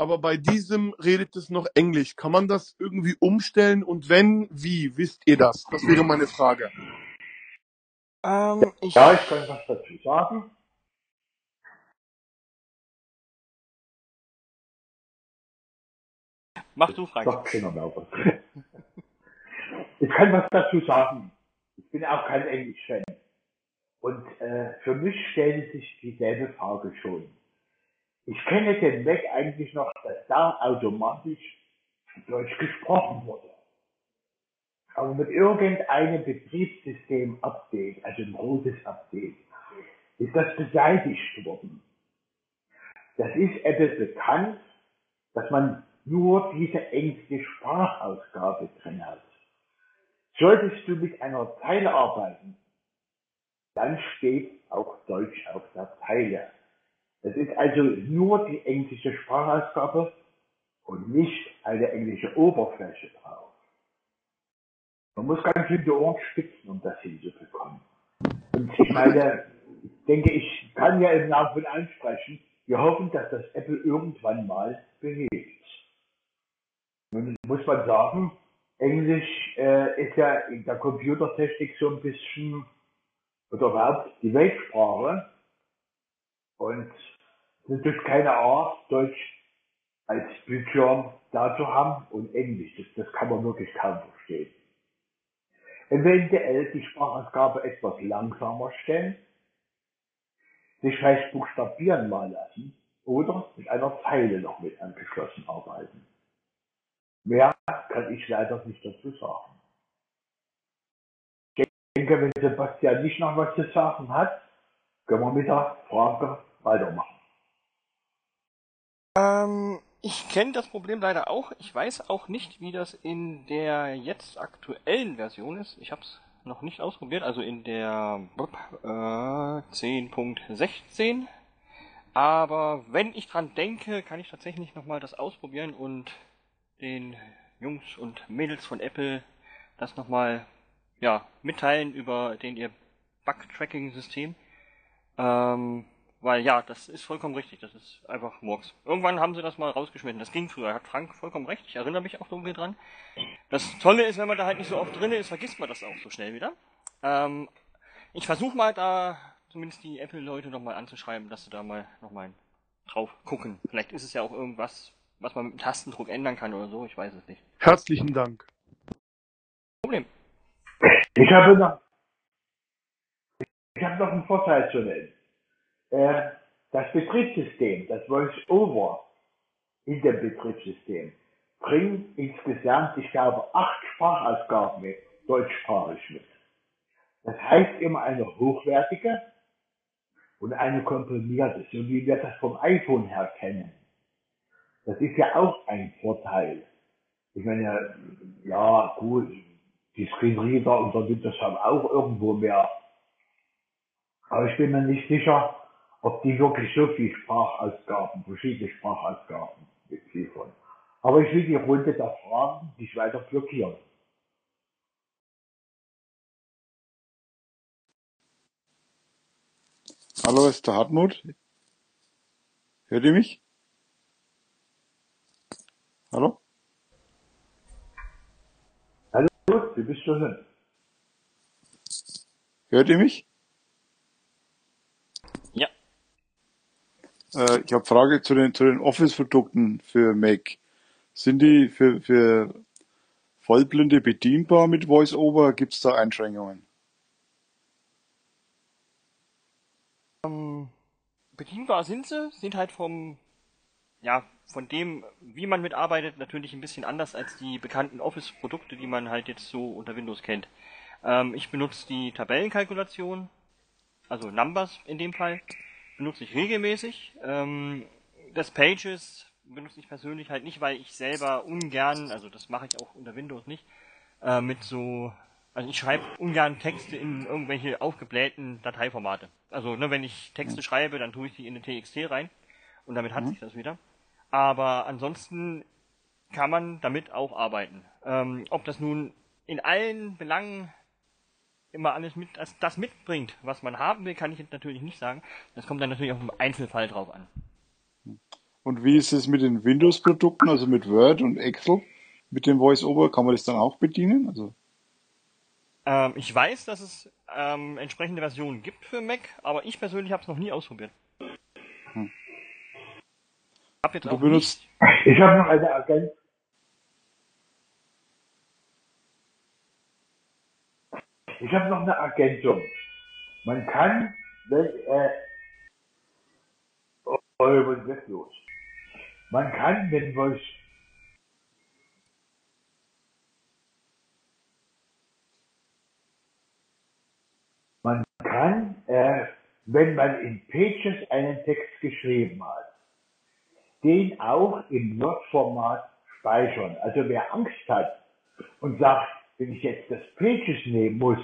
Aber bei diesem redet es noch Englisch. Kann man das irgendwie umstellen? Und wenn, wie? Wisst ihr das? Das wäre meine Frage. Ähm, ich ja, ich kann was dazu sagen. Mach du, Frank. (laughs) Ich kann was dazu sagen. Ich bin auch kein Englisch-Fan. Und äh, für mich stellt sich dieselbe Frage schon. Ich kenne den Mac eigentlich noch, dass da automatisch Deutsch gesprochen wurde. Aber mit irgendeinem Betriebssystem-Update, also ein großes Update, ist das beseitigt worden. Das ist etwas bekannt, dass man nur diese engste Sprachausgabe drin hat. Solltest du mit einer Zeile arbeiten, dann steht auch Deutsch auf der Zeile. Es ist also nur die englische Sprachausgabe und nicht eine englische Oberfläche drauf. Man muss ganz schön die Ohren spitzen, um das hinzubekommen. Und ich meine, ich denke, ich kann ja im Namen von ansprechen, wir hoffen, dass das Apple irgendwann mal behebt. Nun muss man sagen, Englisch äh, ist ja in der Computertechnik so ein bisschen oder überhaupt die Weltsprache. Und es ist keine Art, Deutsch als Bildschirm da zu haben und Englisch. Das, das kann man wirklich kaum verstehen. Eventuell die Sprachausgabe etwas langsamer stellen, sich vielleicht buchstabieren mal lassen oder mit einer Zeile noch mit angeschlossen arbeiten. Mehr kann ich leider nicht dazu sagen denke, wenn Sebastian nicht noch was zu sagen hat, können wir mit der Frage weitermachen. Ähm, ich kenne das Problem leider auch. Ich weiß auch nicht, wie das in der jetzt aktuellen Version ist. Ich habe es noch nicht ausprobiert, also in der äh, 10.16. Aber wenn ich dran denke, kann ich tatsächlich nochmal das ausprobieren und den Jungs und Mädels von Apple das nochmal ja, mitteilen über den ihr Bug-Tracking-System. Ähm, weil ja, das ist vollkommen richtig, das ist einfach Murks. Irgendwann haben sie das mal rausgeschmissen. Das ging früher, hat Frank vollkommen recht, ich erinnere mich auch dunkel dran. Das Tolle ist, wenn man da halt nicht so oft drin ist, vergisst man das auch so schnell wieder. Ähm, ich versuche mal da zumindest die Apple-Leute nochmal anzuschreiben, dass sie da mal nochmal drauf gucken. Vielleicht ist es ja auch irgendwas, was man mit dem Tastendruck ändern kann oder so, ich weiß es nicht. Herzlichen Dank. Problem. Ich habe noch, ich habe noch einen Vorteil zu nennen. Äh, das Betriebssystem, das Voice-Over in dem Betriebssystem, bringt insgesamt, ich glaube, acht Sprachausgaben mit, deutschsprachig mit. Das heißt immer eine hochwertige und eine komprimierte, so wie wir das vom iPhone her kennen. Das ist ja auch ein Vorteil. Ich meine, ja, gut, die Screenreader und der Windows haben auch irgendwo mehr. Aber ich bin mir nicht sicher, ob die wirklich so viel Sprachausgaben, verschiedene Sprachausgaben mitliefern. Aber ich will die Runde der Fragen nicht weiter blockieren. Hallo, ist der Hartmut? Hört ihr mich? Hallo? Gut, du bist schon hin. Hört ihr mich? Ja. Äh, ich habe Frage zu den, zu den Office-Produkten für Mac. Sind die für, für Vollblinde bedienbar mit VoiceOver? Gibt es da Einschränkungen? Ähm, bedienbar sind sie, sind halt vom ja, von dem, wie man mitarbeitet, natürlich ein bisschen anders als die bekannten Office-Produkte, die man halt jetzt so unter Windows kennt. Ähm, ich benutze die Tabellenkalkulation, also Numbers in dem Fall, benutze ich regelmäßig. Ähm, das Pages benutze ich persönlich halt nicht, weil ich selber ungern, also das mache ich auch unter Windows nicht, äh, mit so, also ich schreibe ungern Texte in irgendwelche aufgeblähten Dateiformate. Also ne, wenn ich Texte schreibe, dann tue ich die in eine TXT rein und damit hat Mhm. sich das wieder. Aber ansonsten kann man damit auch arbeiten. Ähm, ob das nun in allen Belangen immer alles mit, das, das mitbringt, was man haben will, kann ich jetzt natürlich nicht sagen. Das kommt dann natürlich auf den Einzelfall drauf an. Und wie ist es mit den Windows-Produkten, also mit Word und Excel? Mit dem VoiceOver kann man das dann auch bedienen? Also, Ähm, ich weiß, dass es ähm, entsprechende Versionen gibt für Mac, aber ich persönlich habe es noch nie ausprobiert. Hab jetzt Du benutzt- nicht, Ich habe noch eine Ergänzung. Ich habe noch eine Ergänzung. Man kann, wenn, äh, oh, ist jetzt los? Man kann, wenn was, man kann, äh, wenn man in Pages einen Text geschrieben hat, den auch im Word-Format speichern. Also wer Angst hat und sagt, wenn ich jetzt das Pages nehmen muss,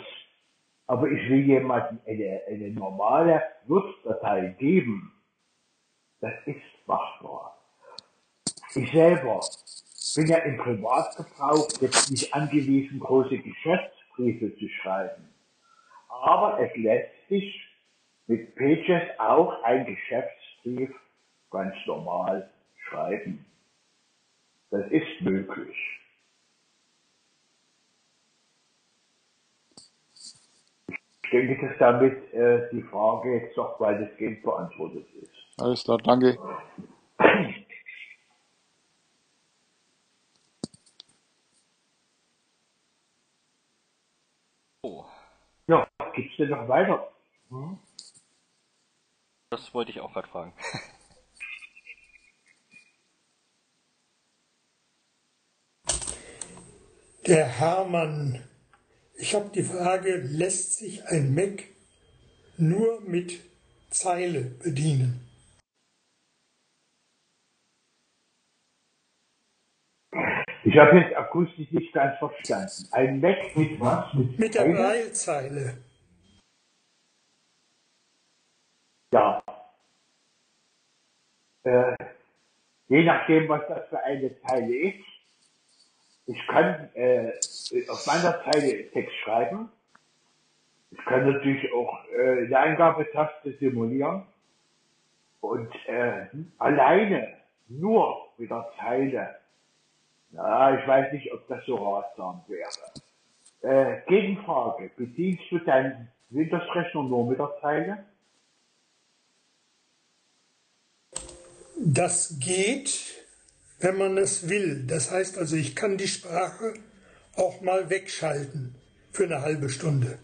aber ich will jemandem eine, eine normale Word-Datei geben, das ist machbar. Ich selber bin ja im Privatgebrauch jetzt nicht angewiesen, große Geschäftsbriefe zu schreiben. Aber es lässt sich mit Pages auch ein Geschäftsbrief ganz normal schreiben. Das ist möglich. Ich denke, dass damit äh, die Frage jetzt doch weitestgehend beantwortet ist. alles klar, danke. oh, Ja, gibt's denn noch weiter? das wollte ich auch gerade fragen. Der Hermann. Ich habe die Frage, lässt sich ein Mac nur mit Zeile bedienen? Ich habe jetzt akustisch nicht ganz verstanden. Ein Mac mit was? Mit der Zeile? Braillezeile. Ja. Äh, je nachdem, was das für eine Zeile ist. Ich kann äh, auf meiner Zeile Text schreiben. Ich kann natürlich auch äh, eine Eingabetaste simulieren. Und äh, alleine nur mit der Zeile, na, ich weiß nicht, ob das so ratsam wäre. Äh, Gegenfrage, bedienst du deinen Windows-Rechner nur mit der Zeile? Das geht, wenn man es will. Das heißt also, ich kann die Sprache auch mal wegschalten für eine halbe Stunde.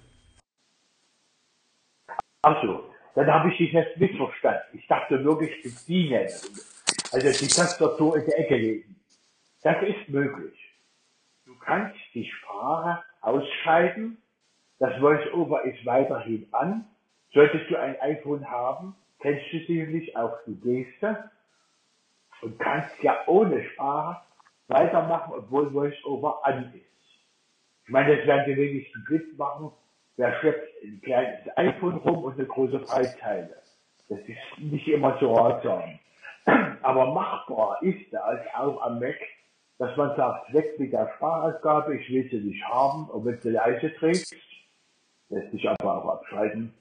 Ach so, dann habe ich dich jetzt missverstanden. Ich dachte wirklich bedienen. Also die Tastatur in der Ecke legen. Das ist möglich. Du kannst die Sprache ausschalten. Das VoiceOver ist weiterhin an. Solltest du ein iPhone haben, kennst du sicherlich auch die Geste und kannst ja ohne Sprache weitermachen, obwohl VoiceOver an ist. Ich meine, das werden die wenigsten mitmachen. Wer schleppt ein kleines iPhone rum und eine große Breitzeile? Das ist nicht immer so ratsam. (clears throat) Aber machbar ist das auch am Mac, dass man sagt, weg mit der Sprachausgabe, ich will sie nicht haben, und wenn du leise trägst, lässt sich aber auch abschalten.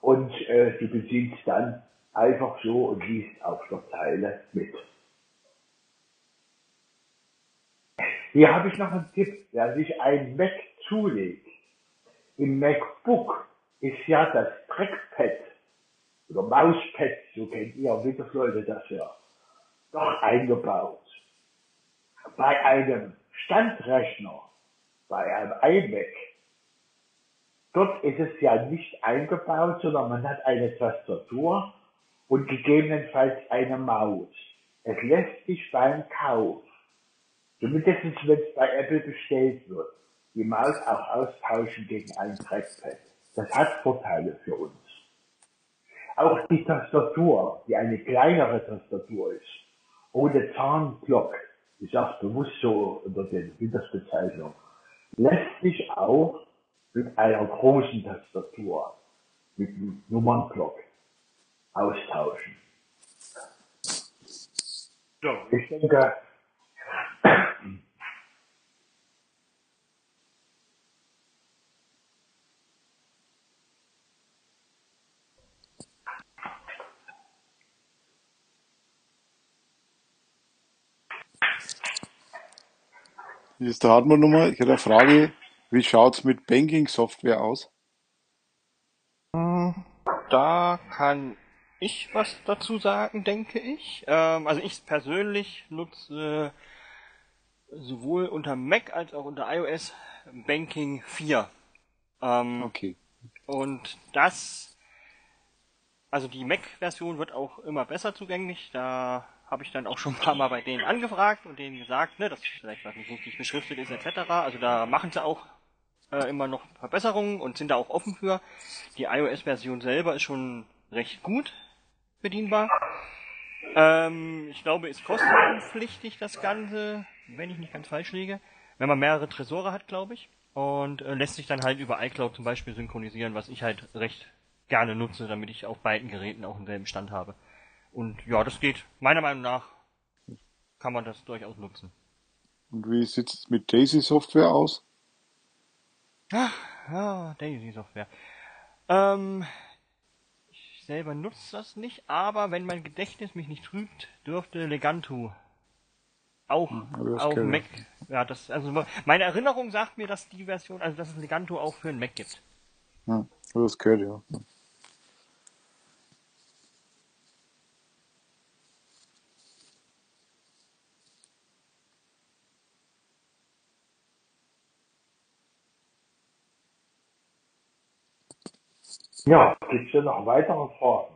Und äh, du bedienst dann einfach so und liest auf der Zeile mit. Hier habe ich noch einen Tipp, wer sich ein Mac zulegt. Im MacBook ist ja das Trackpad oder Mauspad, so kennt ihr Windows-Leute das ja, doch eingebaut. Bei einem Standrechner, bei einem iMac, dort ist es ja nicht eingebaut, sondern man hat eine Tastatur und gegebenenfalls eine Maus. Es lässt sich beim Kauf, zumindest wenn es bei Apple bestellt wird, die Maus auch austauschen gegen ein Trackpad. Das hat Vorteile für uns. Auch die Tastatur, die eine kleinere Tastatur ist, ohne Zahnblock, ich sage bewusst so unter den Windows-Bezeichnung, lässt sich auch mit einer großen Tastatur, mit einem Nummernblock austauschen. So, ich denke, Hier ist der Hartmann nochmal. Ich hätte eine Frage. Wie schaut's mit Banking-Software aus? Da kann ich was dazu sagen, denke ich. Ähm, also ich persönlich nutze sowohl unter Mac als auch unter iOS Banking 4. Ähm, Okay. Und das, also die Mac-Version wird auch immer besser zugänglich. Da habe ich dann auch schon ein paar Mal bei denen angefragt und denen gesagt, ne, dass vielleicht was nicht richtig beschriftet ist etc. Also da machen sie auch äh, immer noch Verbesserungen und sind da auch offen für. Die iOS-Version selber ist schon recht gut bedienbar. Ähm, ich glaube, ist kostenpflichtig das Ganze, wenn ich nicht ganz falsch liege. Wenn man mehrere Tresore hat, glaube ich. Und äh, lässt sich dann halt über iCloud zum Beispiel synchronisieren, was ich halt recht gerne nutze, damit ich auf beiden Geräten auch denselben Stand habe. Und ja, das geht. Meiner Meinung nach kann man das durchaus nutzen. Und wie sieht's mit Daisy Software aus? Ja, Daisy Software. Ähm, ich selber nutze das nicht, aber wenn mein Gedächtnis mich nicht trügt, dürfte Leganto auch aber das auf Mac. Ja, das also meine Erinnerung sagt mir, dass die Version, also dass es Leganto auch für einen Mac gibt. Ja, aber das gehört ja. Ja, gibt es hier noch weitere Fragen?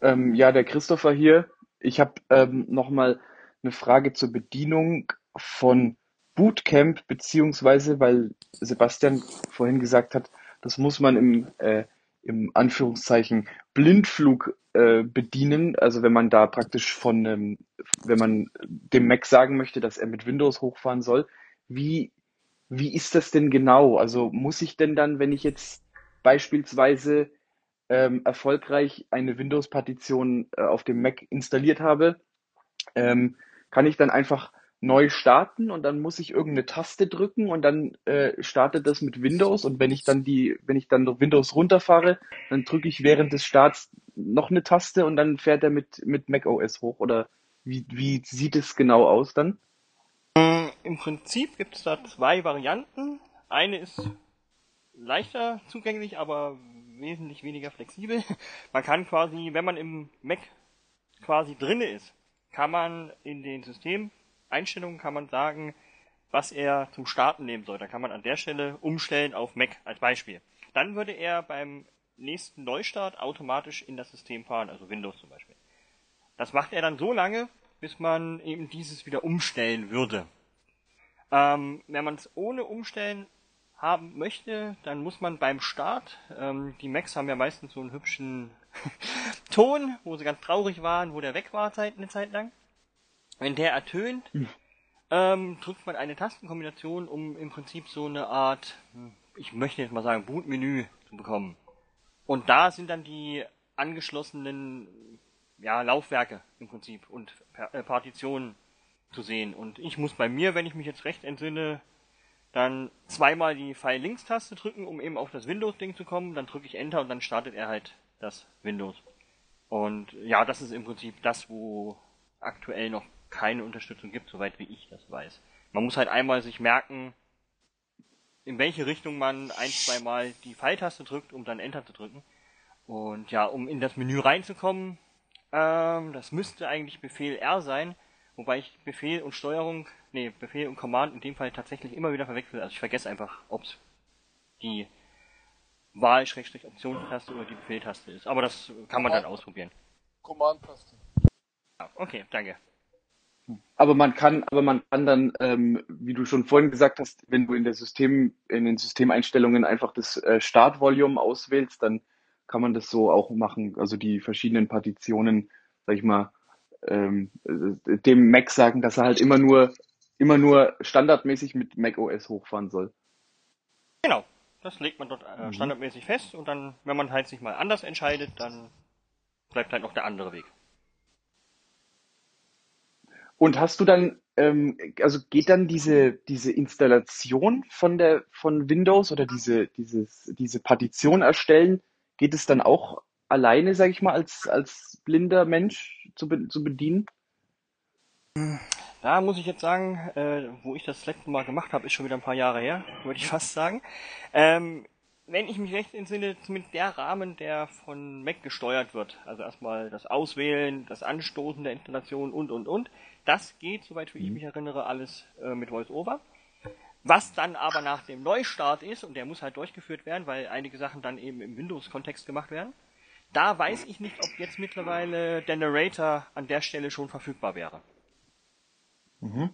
Ähm, ja, der Christopher hier. Ich habe ähm, nochmal eine Frage zur Bedienung von Bootcamp, beziehungsweise, weil Sebastian vorhin gesagt hat, das muss man im, äh, im Anführungszeichen Blindflug äh, bedienen. Also wenn man da praktisch von, ähm, wenn man dem Mac sagen möchte, dass er mit Windows hochfahren soll. Wie, wie ist das denn genau? Also muss ich denn dann, wenn ich jetzt beispielsweise ähm, erfolgreich eine Windows-Partition äh, auf dem Mac installiert habe, ähm, kann ich dann einfach neu starten und dann muss ich irgendeine Taste drücken und dann äh, startet das mit Windows und wenn ich dann die, wenn ich dann Windows runterfahre, dann drücke ich während des Starts noch eine Taste und dann fährt er mit, mit Mac OS hoch oder wie, wie sieht es genau aus dann? Im Prinzip gibt es da zwei Varianten. Eine ist leichter zugänglich, aber wesentlich weniger flexibel. (laughs) Man kann quasi, wenn man im Mac quasi drinne ist, kann man in den Systemeinstellungen kann man sagen, was er zum Starten nehmen soll. Da kann man an der Stelle umstellen auf Mac als Beispiel. Dann würde er beim nächsten Neustart automatisch in das System fahren, also Windows zum Beispiel. Das macht er dann so lange, bis man eben dieses wieder umstellen würde. Ähm, wenn man es ohne Umstellen haben möchte, dann muss man beim Start, ähm, die Macs haben ja meistens so einen hübschen (laughs) Ton, wo sie ganz traurig waren, wo der weg war Zeit, eine Zeit lang. Wenn der ertönt, ähm, drückt man eine Tastenkombination, um im Prinzip so eine Art, hm, ich möchte jetzt mal sagen, Bootmenü zu bekommen. Und da sind dann die angeschlossenen ja, Laufwerke im Prinzip und äh, Partitionen zu sehen. Und ich muss bei mir, wenn ich mich jetzt recht entsinne, dann zweimal die Pfeil-Links-Taste drücken, um eben auf das Windows-Ding zu kommen. Dann drücke ich Enter und dann startet er halt das Windows. Und ja, das ist im Prinzip das, wo aktuell noch keine Unterstützung gibt, soweit wie ich das weiß. Man muss halt einmal sich merken, in welche Richtung man ein, zweimal die Pfeiltaste drückt, um dann Enter zu drücken. Und ja, um in das Menü reinzukommen, ähm, das müsste eigentlich Befehl R sein, wobei ich Befehl und Steuerung, nee, Befehl und Command in dem Fall tatsächlich immer wieder verwechsel. Also ich vergesse einfach, ob es die Wahl-Optionstaste oder die Befehltaste ist. Aber das kann man dann ausprobieren. Command-Taste. Ja, okay, danke. Aber man kann, aber man kann dann, ähm, wie du schon vorhin gesagt hast, wenn du in der System, in den Systemeinstellungen einfach das äh, Startvolume auswählst, dann kann man das so auch machen? Also die verschiedenen Partitionen, sag ich mal, ähm, äh, dem Mac sagen, dass er halt immer nur immer nur standardmäßig mit macOS hochfahren soll. Genau, das legt man dort äh, Mhm. standardmäßig fest und dann, wenn man halt sich mal anders entscheidet, dann bleibt halt noch der andere Weg. Und hast du dann, ähm, also geht dann diese, diese Installation von der, von Windows oder diese, dieses, diese Partition erstellen, geht es dann auch alleine, sage ich mal, als, als blinder Mensch zu, be zu bedienen? Da muss ich jetzt sagen, äh, wo ich das letzte Mal gemacht habe, ist schon wieder ein paar Jahre her, würde ich (laughs) fast sagen. Ähm, wenn ich mich recht entsinne, zumindest der Rahmen, der von Mac gesteuert wird, also erstmal das Auswählen, das Anstoßen der Installation und und und, das geht, soweit wie ich mich erinnere, alles äh, mit VoiceOver. Was dann aber nach dem Neustart ist, und der muss halt durchgeführt werden, weil einige Sachen dann eben im Windows-Kontext gemacht werden, da weiß ich nicht, ob jetzt mittlerweile der Narrator an der Stelle schon verfügbar wäre. Mhm.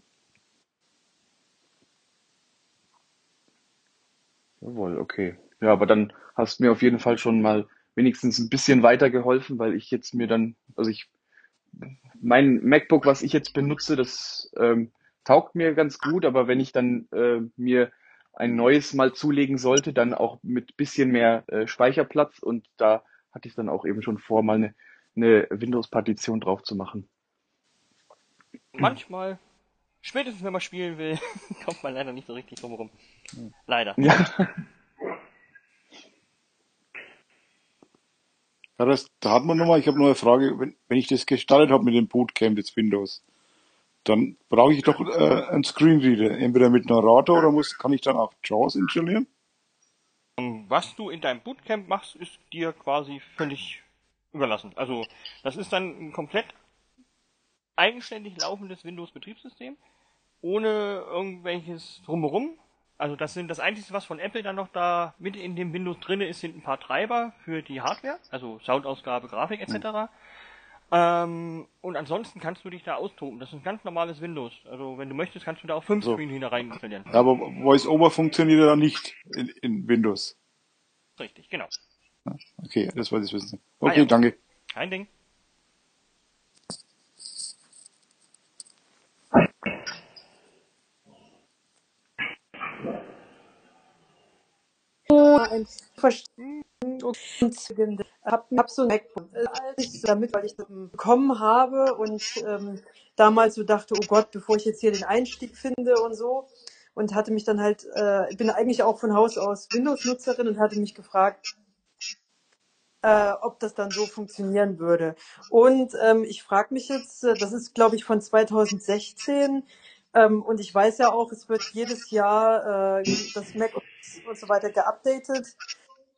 Jawohl, okay. Ja, aber dann hast du mir auf jeden Fall schon mal wenigstens ein bisschen weitergeholfen, weil ich jetzt mir dann, also ich, mein MacBook, was ich jetzt benutze, das ähm, taugt mir ganz gut, aber wenn ich dann äh, mir ein neues mal zulegen sollte, dann auch mit bisschen mehr äh, Speicherplatz und da hatte ich dann auch eben schon vor, mal eine, eine Windows-Partition drauf zu machen. Manchmal, spätestens wenn man spielen will, (laughs) kommt man leider nicht so richtig drum herum. Leider. Ja. Ja, das, da hat man nochmal, ich habe noch eine Frage, wenn, wenn ich das gestartet habe mit dem Bootcamp des Windows, dann brauche ich doch äh, einen Screenreader, entweder mit Narrator oder muss, kann ich dann auch JAWS installieren? Was du in deinem Bootcamp machst, ist dir quasi völlig überlassen. Also, das ist dann ein komplett eigenständig laufendes Windows-Betriebssystem, ohne irgendwelches drumherum. Also das sind das Einzige, was von Apple dann noch da mit in dem Windows drinne ist, sind ein paar Treiber für die Hardware, also Soundausgabe, Grafik etc. Ähm, und ansonsten kannst du dich da austoben. Das ist ein ganz normales Windows. Also wenn du möchtest, kannst du da auch fünf So. Screen hinein installieren. Aber VoiceOver funktioniert ja nicht in, in Windows. Richtig, genau. Okay, das wollte ich wissen. Ah, Okay, ja. danke. Kein Ding. Ein Verstehen und hab, hab so ein MacBook, als damit, weil ich das bekommen habe und ähm, damals so dachte, oh Gott, bevor ich jetzt hier den Einstieg finde und so. Und hatte mich dann halt, äh, ich bin eigentlich auch von Haus aus Windows-Nutzerin und hatte mich gefragt, äh, ob das dann so funktionieren würde. Und ähm, ich frage mich jetzt, äh, das ist glaube ich von 2016 ähm, und ich weiß ja auch, es wird jedes Jahr äh, das Mac und, und so weiter geupdatet.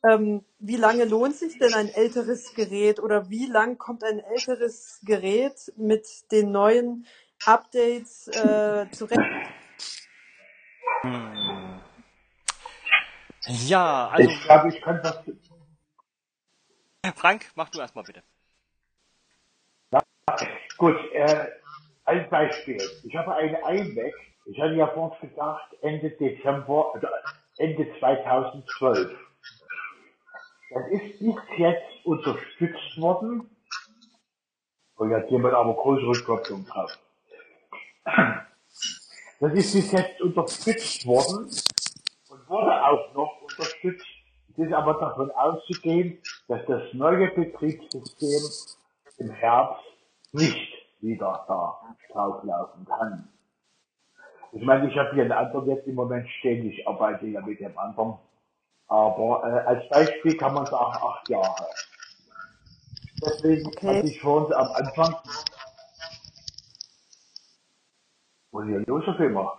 Ähm, wie lange lohnt sich denn ein älteres Gerät oder wie lang kommt ein älteres Gerät mit den neuen Updates äh, zurecht? Hm. Ja, also Ich glaube, ich kann das. Frank, mach du erstmal bitte. Gut, äh, ein Beispiel. Ich habe eine iMac. Ich hatte ja vorhin gesagt, Ende Dezember, also Ende 2012. Das ist bis jetzt unterstützt worden. Und jetzt jemand aber größere Kopplung drauf. Das ist bis jetzt unterstützt worden und wurde auch noch unterstützt. Es ist aber davon auszugehen, dass das neue Betriebssystem im Herbst nicht wieder da drauflaufen kann. Ich meine, ich habe hier einen anderen jetzt im Moment stehen, ich arbeite ja mit dem anderen. Aber äh, als Beispiel kann man sagen, acht Jahre. Deswegen Okay. hatte ich vorhin am Anfang, was ist hier los immer?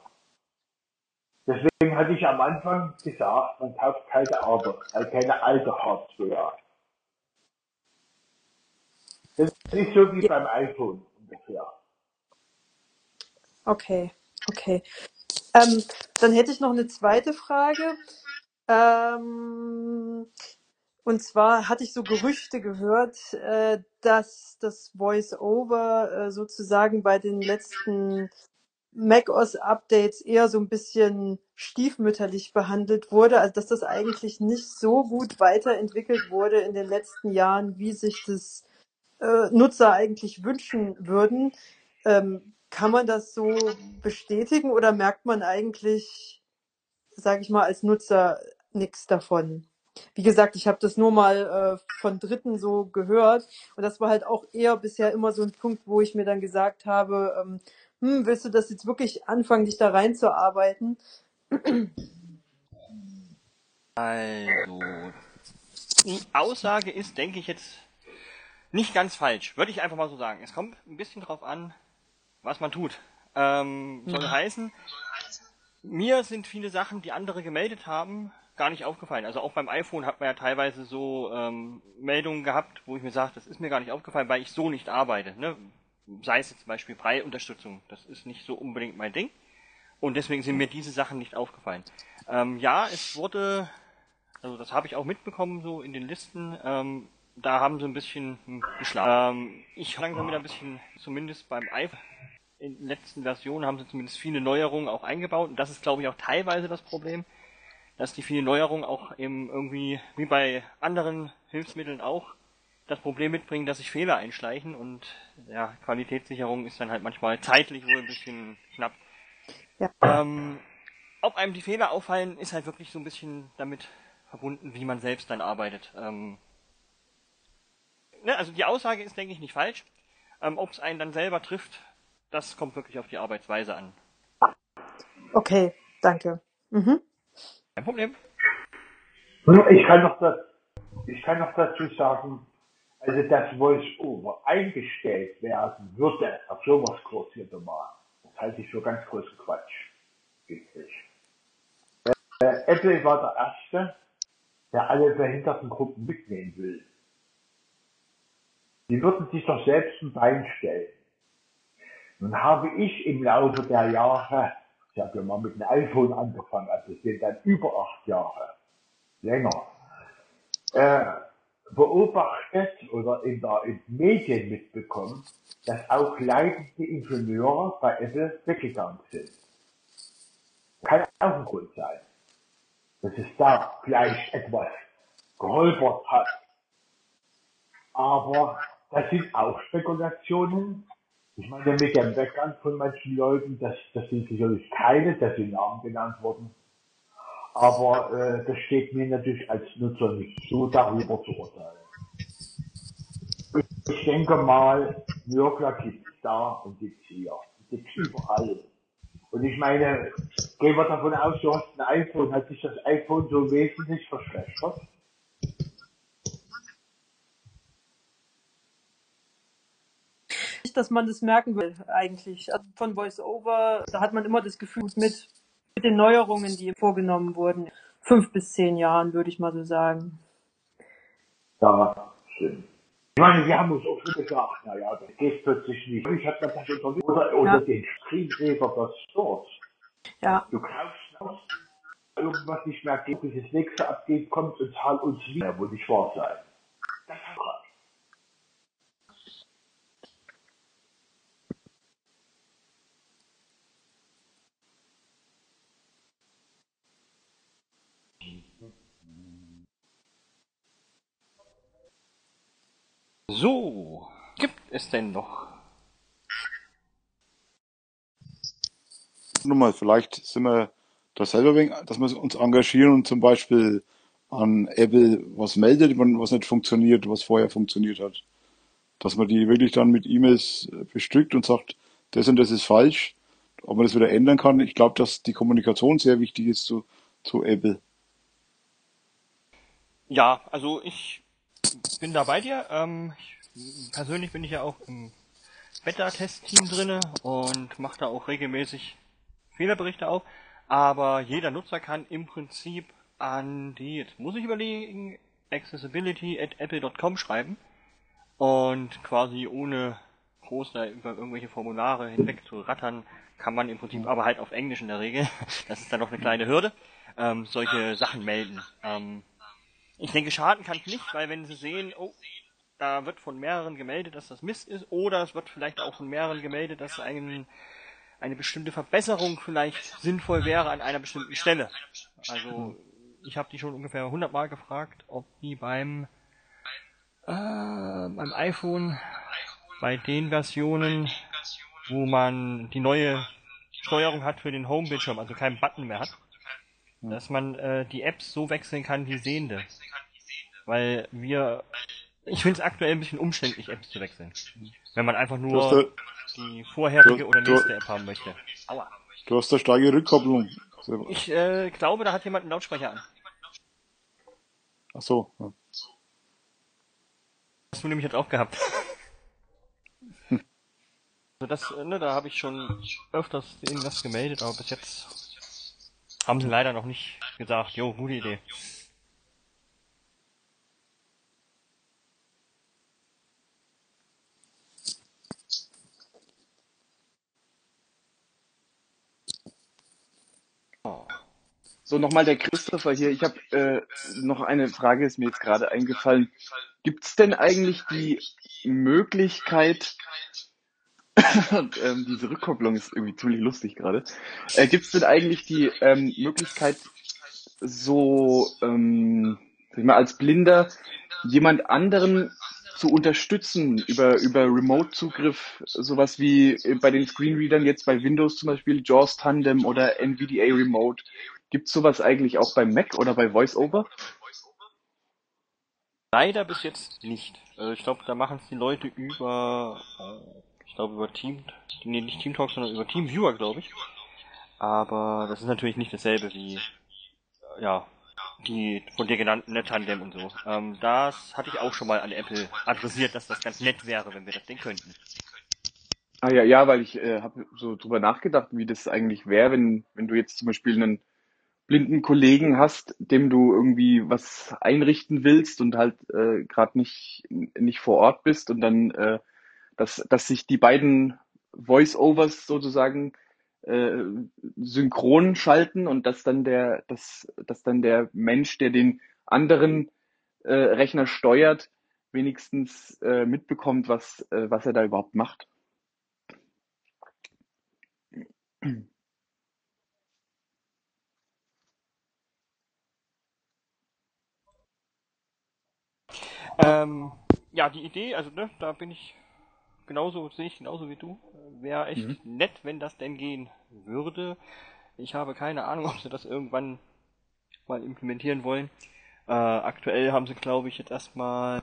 Deswegen hatte ich am Anfang gesagt, man kauft keine alte, äh, keine alte Hardware. Das ist so wie beim iPhone ungefähr. Okay, okay. Ähm, dann hätte ich noch eine zweite Frage. Ähm, und zwar hatte ich so Gerüchte gehört, äh, dass das Voice-Over äh, sozusagen bei den letzten macOS-Updates eher so ein bisschen stiefmütterlich behandelt wurde, also dass das eigentlich nicht so gut weiterentwickelt wurde in den letzten Jahren, wie sich das äh, Nutzer eigentlich wünschen würden. Ähm, kann man das so bestätigen oder merkt man eigentlich, sage ich mal, als Nutzer nichts davon? Wie gesagt, ich habe das nur mal äh, von Dritten so gehört und das war halt auch eher bisher immer so ein Punkt, wo ich mir dann gesagt habe, ähm, hm, willst du das jetzt wirklich anfangen, dich da reinzuarbeiten? Also, die Aussage ist, denke ich jetzt, nicht ganz falsch. Würde ich einfach mal so sagen. Es kommt ein bisschen drauf an, was man tut. Ähm, soll Mhm. heißen, mir sind viele Sachen, die andere gemeldet haben, gar nicht aufgefallen. Also auch beim iPhone hat man ja teilweise so ähm, Meldungen gehabt, wo ich mir sage, das ist mir gar nicht aufgefallen, weil ich so nicht arbeite. Ne? Sei es jetzt zum Beispiel Brei-Unterstützung. Das ist nicht so unbedingt mein Ding. Und deswegen sind mir diese Sachen nicht aufgefallen. Ähm, ja, es wurde, also das habe ich auch mitbekommen, so in den Listen, ähm, da haben sie ein bisschen geschlafen. Ähm, ich langsam wieder ein bisschen, zumindest beim iPhone, in den letzten Versionen haben sie zumindest viele Neuerungen auch eingebaut. Und das ist, glaube ich, auch teilweise das Problem, dass die vielen Neuerungen auch eben irgendwie, wie bei anderen Hilfsmitteln auch, das Problem mitbringen, dass sich Fehler einschleichen und ja, Qualitätssicherung ist dann halt manchmal zeitlich wohl ein bisschen knapp. Ja. Ähm, ob einem die Fehler auffallen, ist halt wirklich so ein bisschen damit verbunden, wie man selbst dann arbeitet. Ähm, ne, also die Aussage ist, denke ich, nicht falsch. Ähm, ob es einen dann selber trifft, das kommt wirklich auf die Arbeitsweise an. Okay, danke. Mhm. Kein Problem. Ich kann noch, das, ich kann noch dazu sagen, also das Voice-Over eingestellt werden würde, auf sowas kurz hier mal, das halte ich für ganz großen Quatsch. Äh, Apple war der Erste, der alle behinderten Gruppen mitnehmen will. Die würden sich doch selbst ein Bein stellen. Nun habe ich im Laufe der Jahre, ich habe ja mal mit dem iPhone angefangen, also es sind dann über acht Jahre, länger, äh, beobachtet oder in der in den Medien mitbekommen, dass auch leitende Ingenieure bei Apple weggegangen sind. Kann auch ein Grund sein, dass es da vielleicht etwas geholpert hat. Aber das sind auch Spekulationen. Ich meine, mit dem Weggang von manchen Leuten, das, das sind sicherlich keine, dass sie Namen genannt wurden. Aber äh, das steht mir natürlich als Nutzer nicht so darüber zu urteilen. Ich denke mal, Nörgler gibt es da und gibt es hier. Gibt es überall. Und ich meine, gehen wir davon aus, du hast ein iPhone, hat sich das iPhone so wesentlich verschlechtert? Nicht, dass man das merken will, eigentlich. Also von VoiceOver, da hat man immer das Gefühl, mit, mit den Neuerungen, die vorgenommen wurden, fünf bis zehn Jahren, würde ich mal so sagen. Ja, stimmt. Ich meine, wir haben uns auch schon gesagt, naja, das geht plötzlich nicht. Ich habe das unter oder, oder Ja. den Screensaver des Stores. Ja, Du kaufst aus, irgendwas nicht mehr geht, bis das nächste Update kommt und zahl uns wieder, wo nicht wahr sein. Das So, gibt es denn noch? Nochmal, vielleicht sind wir da selber wegen, dass wir uns engagieren und zum Beispiel an Apple was meldet, was nicht funktioniert, was vorher funktioniert hat. Dass man die wirklich dann mit E-Mails bestückt und sagt, das und das ist falsch, ob man das wieder ändern kann. Ich glaube, dass die Kommunikation sehr wichtig ist zu, zu Apple. Ja, also ich bin da bei dir. Ähm, ich, persönlich bin ich ja auch im Beta-Test-Team drinne und mache da auch regelmäßig Fehlerberichte auf. Aber jeder Nutzer kann im Prinzip an die, jetzt muss ich überlegen, accessibility at apple.com schreiben und quasi ohne groß da über irgendwelche Formulare hinweg zu rattern, kann man im Prinzip aber halt auf Englisch in der Regel, (laughs) das ist dann noch eine kleine Hürde, ähm, solche Sachen melden. Ähm, ich denke, schaden kann es nicht, weil wenn sie sehen, oh, da wird von mehreren gemeldet, dass das Mist ist, oder es wird vielleicht auch von mehreren gemeldet, dass ein eine bestimmte Verbesserung vielleicht sinnvoll wäre an einer bestimmten Stelle. Also ich habe die schon ungefähr 100 Mal gefragt, ob die beim äh, beim iPhone bei den Versionen, wo man die neue Steuerung hat für den Home-Bildschirm, also keinen Button mehr hat, dass man äh, die Apps so wechseln kann wie sehende. Weil wir, ich finde es aktuell ein bisschen umständlich, Apps zu wechseln. Wenn man einfach Du nur da, die vorherige du, oder du, nächste App haben möchte. Aua. du hast da starke Rückkopplung. Ich äh, glaube, da hat jemand einen Lautsprecher an. Ach so. Ja. Hast du nämlich jetzt auch gehabt. (laughs) Also das, äh, ne, da habe ich schon öfters irgendwas gemeldet, aber bis jetzt haben sie leider noch nicht gesagt, jo, gute Idee. So, nochmal der Christopher hier. Ich habe äh, noch eine Frage, ist mir jetzt gerade eingefallen. Gibt es denn eigentlich die Möglichkeit, (laughs) ähm, diese Rückkopplung ist irgendwie ziemlich lustig gerade, äh, gibt es denn eigentlich die ähm, Möglichkeit, so, ähm, mal, als Blinder jemand anderen zu unterstützen über, über Remote-Zugriff, sowas wie bei den Screenreadern jetzt bei Windows zum Beispiel, JAWS Tandem oder NVDA Remote. Gibt es sowas eigentlich auch beim Mac oder bei VoiceOver? Leider bis jetzt nicht. Also ich glaube, da machen es die Leute über, äh, ich glaube über Team, nee, nicht Teamtalk, sondern über Teamviewer, glaube ich. Aber das ist natürlich nicht dasselbe wie, äh, ja, die von dir genannten NetTandem und so. Ähm, das hatte ich auch schon mal an Apple adressiert, dass das ganz nett wäre, wenn wir das denn könnten. Ah ja, ja, weil ich äh, habe so drüber nachgedacht, wie das eigentlich wäre, wenn, wenn du jetzt zum Beispiel einen blinden Kollegen hast, dem du irgendwie was einrichten willst und halt äh, gerade nicht, nicht vor Ort bist und dann, äh, dass, dass sich die beiden Voice-Overs sozusagen äh, synchron schalten und dass dann der, dass, dass dann der Mensch, der den anderen äh, Rechner steuert, wenigstens äh, mitbekommt, was, äh, was er da überhaupt macht. Ähm, ja, die Idee, also ne, da bin ich genauso, sehe ich genauso wie du. Wäre echt Mhm. nett, wenn das denn gehen würde. Ich habe keine Ahnung, (laughs) ob sie das irgendwann mal implementieren wollen. Äh, aktuell haben sie, glaube ich, jetzt erstmal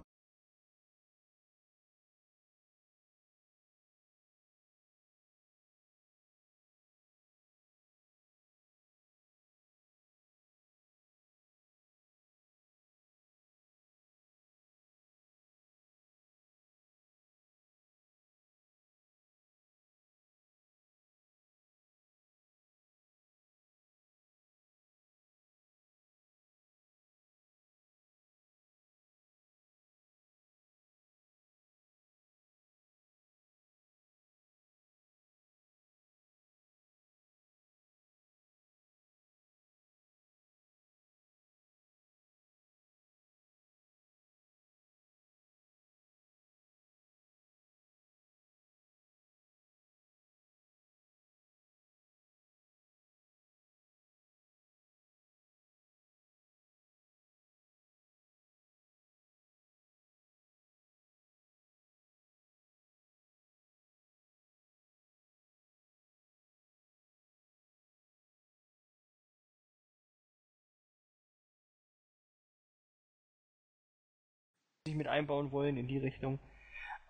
sich mit einbauen wollen in die Richtung.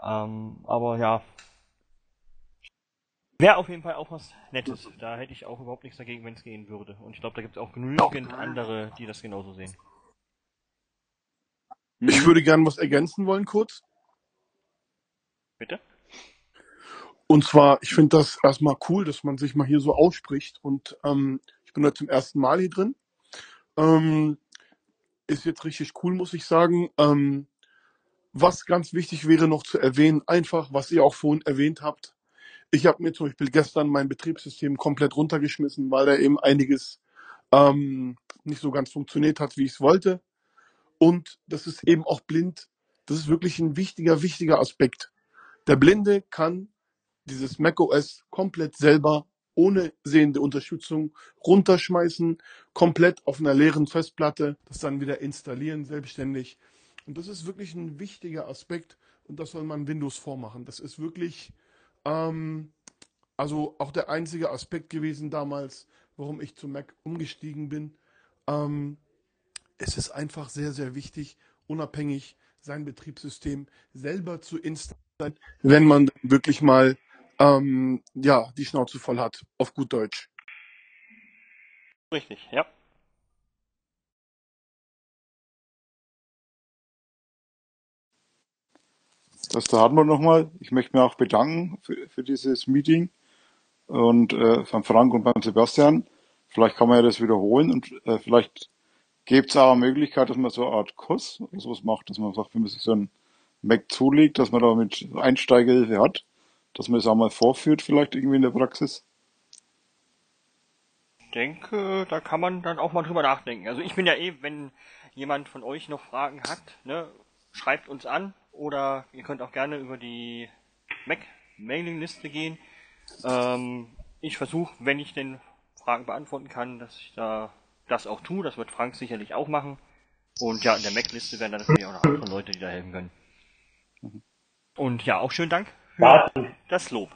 Ähm, aber ja, wäre auf jeden Fall auch was Nettes. Da hätte ich auch überhaupt nichts dagegen, wenn es gehen würde. Und ich glaube, da gibt es auch genügend andere, die das genauso sehen. Ich würde gerne was ergänzen wollen, kurz. Bitte? Und zwar, ich finde das erstmal cool, dass man sich mal hier so ausspricht. Und ähm, ich bin heute zum ersten Mal hier drin. Ähm, ist jetzt richtig cool, muss ich sagen. Ähm, was ganz wichtig wäre noch zu erwähnen, einfach, was ihr auch vorhin erwähnt habt. Ich habe mir zum Beispiel gestern mein Betriebssystem komplett runtergeschmissen, weil da eben einiges ähm, nicht so ganz funktioniert hat, wie ich es wollte. Und das ist eben auch blind. Das ist wirklich ein wichtiger, wichtiger Aspekt. Der Blinde kann dieses macOS komplett selber ohne sehende Unterstützung runterschmeißen, komplett auf einer leeren Festplatte, das dann wieder installieren selbstständig. Und das ist wirklich ein wichtiger Aspekt und das soll man Windows vormachen. Das ist wirklich ähm, also auch der einzige Aspekt gewesen damals, warum ich zu Mac umgestiegen bin. Ähm, es ist einfach sehr, sehr wichtig, unabhängig sein Betriebssystem selber zu installieren, wenn man wirklich mal ähm, ja, die Schnauze voll hat, auf gut Deutsch. Richtig, ja. Das ist der Hartmut nochmal. Ich möchte mich auch bedanken für, für dieses Meeting und äh, beim Frank und beim Sebastian. Vielleicht kann man ja das wiederholen und äh, vielleicht gibt es auch eine Möglichkeit, dass man so eine Art Kurs oder sowas macht, dass man sagt, wenn man sich so ein Mac zulegt, dass man da mit Einsteigerhilfe hat, dass man es auch mal vorführt, vielleicht irgendwie in der Praxis. Ich denke, da kann man dann auch mal drüber nachdenken. Also ich bin ja eh, wenn jemand von euch noch Fragen hat, ne, schreibt uns an oder ihr könnt auch gerne über die Mac-Mailing-Liste gehen. Ähm, ich versuche, wenn ich den Fragen beantworten kann, dass ich da das auch tue. Das wird Frank sicherlich auch machen. Und ja, in der Mac-Liste werden dann natürlich auch noch andere Leute, die da helfen können. Und ja, auch schönen Dank für Ja, das Lob.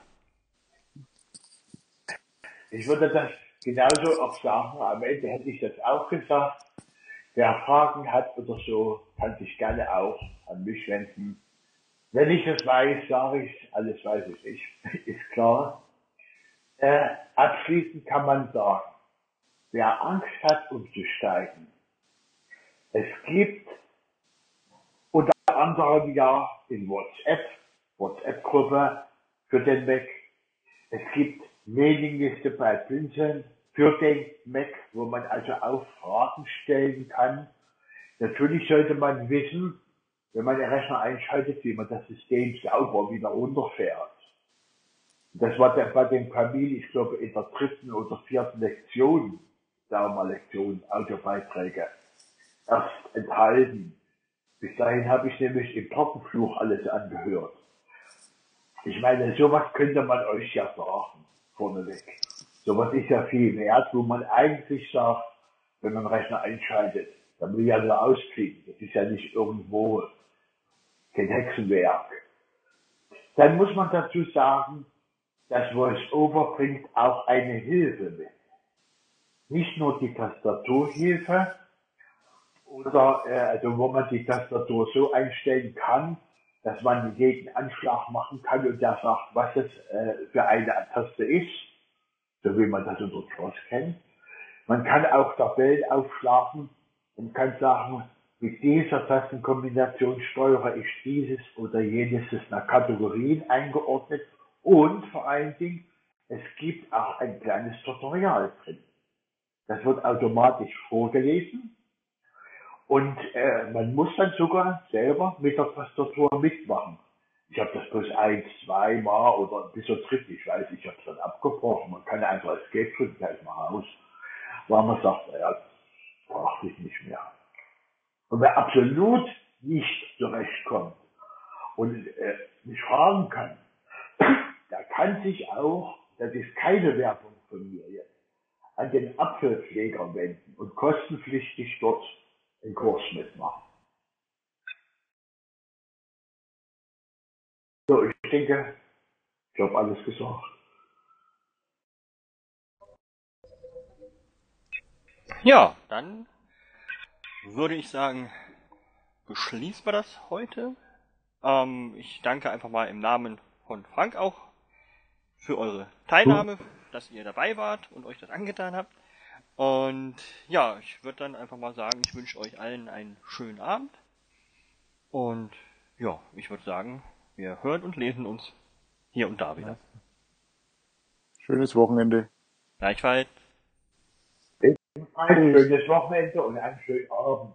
ich würde das genauso auch sagen. Am Ende hätte ich das auch gesagt. Wer Fragen hat oder so, kann sich gerne auch an mich wenden. Wenn ich es weiß, sage ich, alles weiß ich nicht, (laughs) ist klar. Äh, abschließend kann man sagen, wer Angst hat, umzusteigen, es gibt unter anderem ja in WhatsApp, WhatsApp-Gruppe für den Mac, es gibt Mailingliste bei Blinzeln für den Mac, wo man also auch Fragen stellen kann. Natürlich sollte man wissen, wenn man den Rechner einschaltet, wie man das System sauber wieder runterfährt. Das war der, bei dem Kamil, ich glaube, in der dritten oder vierten Lektion, wir mal Lektion, Audiobeiträge, erst enthalten. Bis dahin habe ich nämlich im Trockenfluch alles angehört. Ich meine, sowas könnte man euch ja sagen, vorneweg. Sowas ist ja viel wert, wo man eigentlich sagt, wenn man Rechner einschaltet, dann will ja nur ausklicken. Das ist ja nicht irgendwo kein Hexenwerk. Dann muss man dazu sagen, das VoiceOver bringt auch eine Hilfe mit. Nicht nur die Tastaturhilfe, oder äh, also wo man die Tastatur so einstellen kann, dass man jeden Anschlag machen kann und der sagt, was es äh, für eine Taste ist, so wie man das unter Cross kennt. Man kann auch Tabellen aufschlagen und kann sagen, mit dieser Tastenkombination steuere ich dieses oder jenes nach Kategorien eingeordnet und vor allen Dingen, es gibt auch ein kleines Tutorial drin. Das wird automatisch vorgelesen und äh, man muss dann sogar selber mit der Tastatur mitmachen. Ich habe das bloß ein, zwei Mal oder bis zur dritten, ich weiß, ich habe es dann abgebrochen. Man kann einfach Escape drücken, gleich mal raus. Weil man sagt, naja, das braucht ich nicht mehr. Und wer absolut nicht zurechtkommt und äh, mich fragen kann, (clears throat) der kann sich auch, das ist keine Werbung von mir jetzt, an den Apfelpfleger wenden und kostenpflichtig dort einen Kurs mitmachen. So, ich denke, ich habe alles gesagt. Ja, dann würde ich sagen, beschließen wir das heute. Ähm, ich danke einfach mal im Namen von Frank auch für eure Teilnahme, dass ihr dabei wart und euch das angetan habt. Und ja, ich würde dann einfach mal sagen, ich wünsche euch allen einen schönen Abend. Und ja, ich würde sagen, wir hören und lesen uns hier und da wieder. Schönes Wochenende. Gleichfalls. Ein schönes Wochenende und einen schönen Abend.